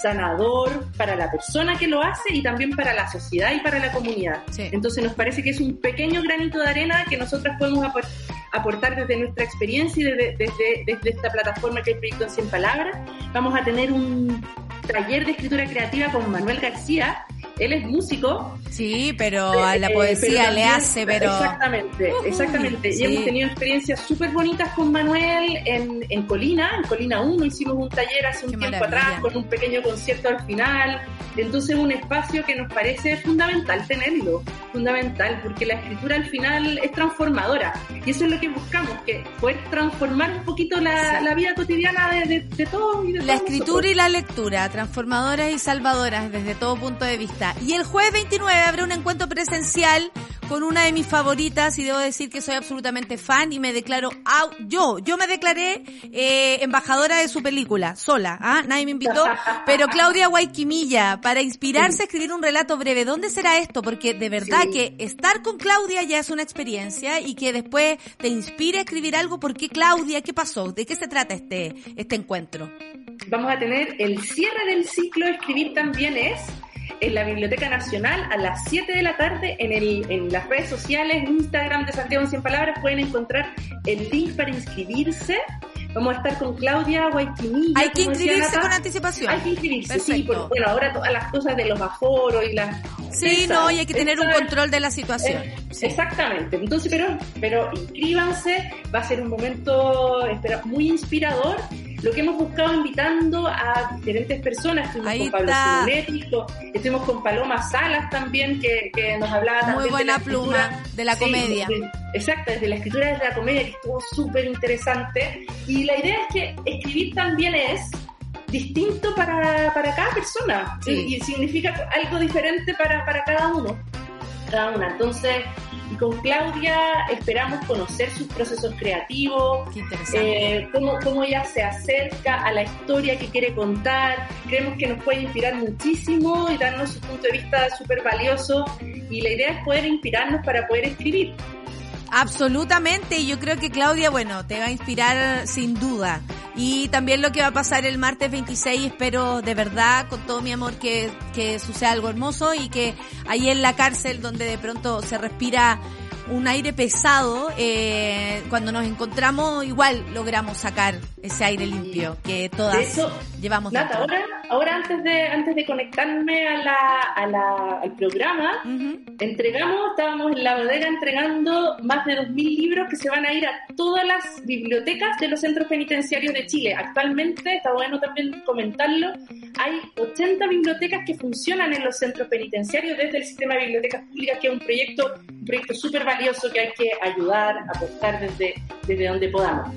sanador para la persona que lo hace y también para la sociedad y para la comunidad. Sí. Entonces nos parece que es un pequeño granito de arena que nosotros podemos apor- aportar desde nuestra experiencia y desde, desde, desde esta plataforma que es el Proyecto en 100 Palabras. Vamos a tener un taller de escritura creativa con Manuel García. Él es músico, Sí, pero a la eh, poesía pero le hace, pero... Exactamente, exactamente. Y hemos tenido experiencias súper bonitas con Manuel en, en Colina, en Colina 1 hicimos un taller hace un Qué tiempo maravilla. atrás con un pequeño concierto al final. Entonces un espacio que nos parece fundamental tenerlo, fundamental, porque la escritura al final es transformadora. Y eso es lo que buscamos, que poder transformar un poquito la, Sí. la vida cotidiana de, de, de todos y de La todos escritura nosotros. y la lectura, transformadoras y salvadoras desde todo punto de vista. Y el jueves 29 habrá un encuentro presencial con una de mis favoritas y debo decir que soy absolutamente fan y me declaro au- yo, yo me declaré eh, embajadora de su película, sola, ¿ah? nadie me invitó, pero Claudia Guayquimilla, para inspirarse a escribir un relato breve, ¿dónde será esto? Porque de verdad Sí. que estar con Claudia ya es una experiencia y que después te inspire a escribir algo, ¿por qué Claudia? ¿Qué pasó? ¿De qué se trata este, este encuentro? vamos a tener el cierre del ciclo Escribir también es en la Biblioteca Nacional a las 7 de la tarde en, el, en las redes sociales, Instagram de Santiago en 100 Palabras, pueden encontrar el link para inscribirse. Vamos a estar con Claudia Guayquimilla. Hay que inscribirse Nata. con anticipación. Hay que inscribirse, sí, Perfecto. porque bueno, ahora todas las cosas de los aforos y las... Sí, no, y hay que tener un control de la situación. eh, Sí. Exactamente. Entonces, pero, pero inscríbanse, va a ser un momento espera, muy inspirador. Lo que hemos buscado invitando a diferentes personas, estuvimos Ahí con Pablo. Simonetti, estuvimos con Paloma Salas también, que, que nos hablaba también Muy de buena la escritura. pluma de la Sí, comedia. de- exacto, desde la escritura desde la comedia, que estuvo súper interesante. Y la idea es que escribir también es distinto para, para cada persona Sí. y, y significa algo diferente para, para cada uno, cada una. Entonces, con Claudia esperamos conocer sus procesos creativos, eh, cómo, cómo ella se acerca a la historia que quiere contar. Creemos que nos puede inspirar muchísimo y darnos su punto de vista súper valioso. Y la idea es poder inspirarnos para poder escribir. Absolutamente, y yo creo que Claudia, bueno, te va a inspirar sin duda. Y también lo que va a pasar el martes 26, espero de verdad, con todo mi amor, que, que suceda algo hermoso y que ahí en la cárcel, donde de pronto se respira un aire pesado, eh, cuando nos encontramos, igual logramos sacar ese aire limpio que todas hecho, llevamos Nata, ahora, ahora antes de antes de conectarme a la, a la, al programa, entregamos, estábamos en la bodega entregando más de 2.000 libros que se van a ir a todas las bibliotecas de los centros penitenciarios de Chile. Actualmente, está bueno también comentarlo, hay 80 bibliotecas que funcionan en los centros penitenciarios desde el sistema de bibliotecas públicas, que es un proyecto un proyecto súper valioso que hay que ayudar, apostar desde, desde donde podamos.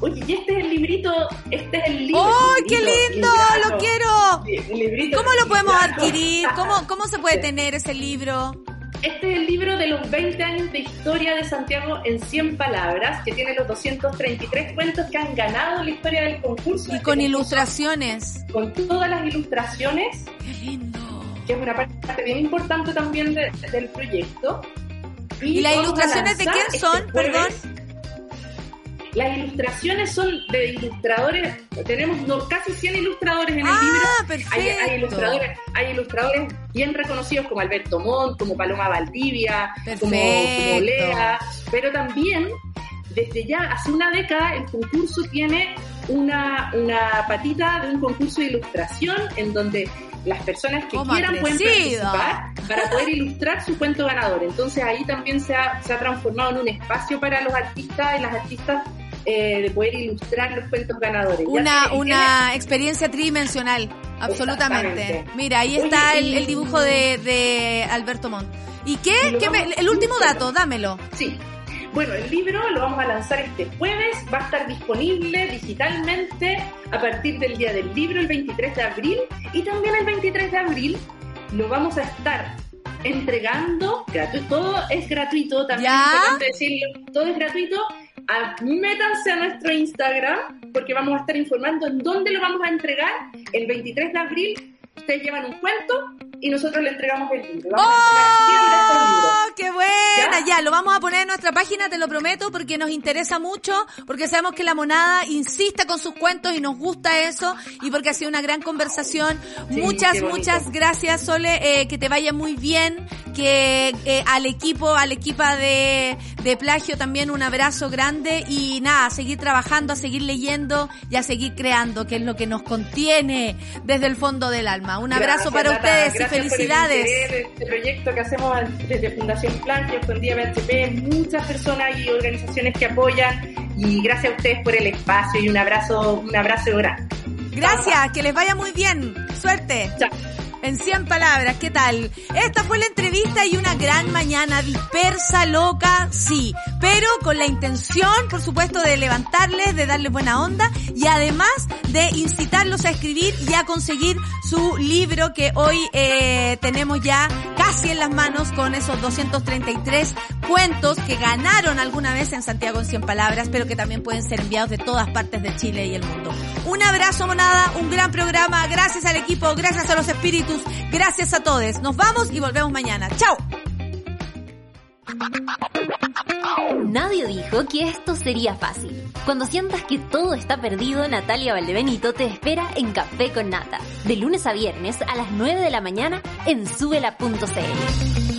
Oye, y este es el librito, este es el libro. ¡Ay, el qué librito, lindo! ¡Lo quiero! Sí, el librito, ¿Cómo lo podemos adquirir? ¿Cómo, cómo se puede tener ese libro? Este es el libro de los 20 años de historia de Santiago en 100 palabras, que tiene los 233 cuentos que han ganado la historia del concurso. Y con ilustraciones. Con todas las ilustraciones. ¡Qué lindo! Que es una parte bien importante también del proyecto. ¿Y, las ilustraciones de quién este son? Perdón. Las ilustraciones son de ilustradores, tenemos casi 100 ilustradores en el ah, libro. Perfecto. Hay, ilustradores, hay ilustradores bien reconocidos como Alberto Montt, como Paloma Valdivia, como, como Lea, pero también desde ya hace una década el concurso tiene una, una patita de un concurso de ilustración en donde las personas que quieran pueden participar para poder ilustrar su cuento ganador. Entonces ahí también se ha, se ha transformado en un espacio para los artistas y las artistas eh, de poder ilustrar los cuentos ganadores. Una, una experiencia tridimensional, absolutamente. Mira, ahí está el, dibujo de, de Alberto Montt. ¿Y qué? el último dato, dámelo. Sí. Bueno, el libro lo vamos a lanzar este jueves, va a estar disponible digitalmente a partir del día del libro, el 23 de abril, y también el 23 de abril lo vamos a estar entregando, gratuito, todo es gratuito, también importante decirlo, todo es gratuito métanse a nuestro Instagram porque vamos a estar informando en dónde lo vamos a entregar el 23 de abril. Ustedes llevan un cuento y nosotros le entregamos el libro. ¡Oh! ¡Qué buena! ¿Ya? lo vamos a poner en nuestra página, te lo prometo, porque nos interesa mucho, porque sabemos que la monada insiste con sus cuentos y nos gusta eso, y porque ha sido una gran conversación. muchas, muchas gracias, Sole, eh, que te vaya muy bien, que eh, al equipo, al equipa de, de plagio también un abrazo grande y nada, a seguir trabajando, a seguir leyendo y a seguir creando, que es lo que nos contiene desde el fondo del alma. Un abrazo para ustedes felicidades. este proyecto que hacemos desde Fundación Plagio, con Día BHP, muchas personas y organizaciones que apoyan y gracias a ustedes por el espacio y un abrazo, un abrazo grande. Gracias, que les vaya muy bien. Suerte. Chao en 100 palabras. ¿Qué tal? Esta fue la entrevista y una gran mañana dispersa, loca, sí, pero con la intención, por supuesto, de levantarles, de darles buena onda y además de incitarlos a escribir y a conseguir su libro que hoy eh, tenemos ya casi en las manos con esos 233 cuentos que ganaron alguna vez en Santiago en 100 palabras, pero que también pueden ser enviados de todas partes de Chile y el mundo. Un abrazo, monada, un gran programa, gracias al equipo, gracias a los espíritus Gracias a todos. Nos vamos y volvemos mañana. ¡Chao! Nadie dijo que esto sería fácil. Cuando sientas que todo está perdido, Natalia Valdebenito te espera en Café con Nata, de lunes a viernes a las 9 de la mañana en subela.cl.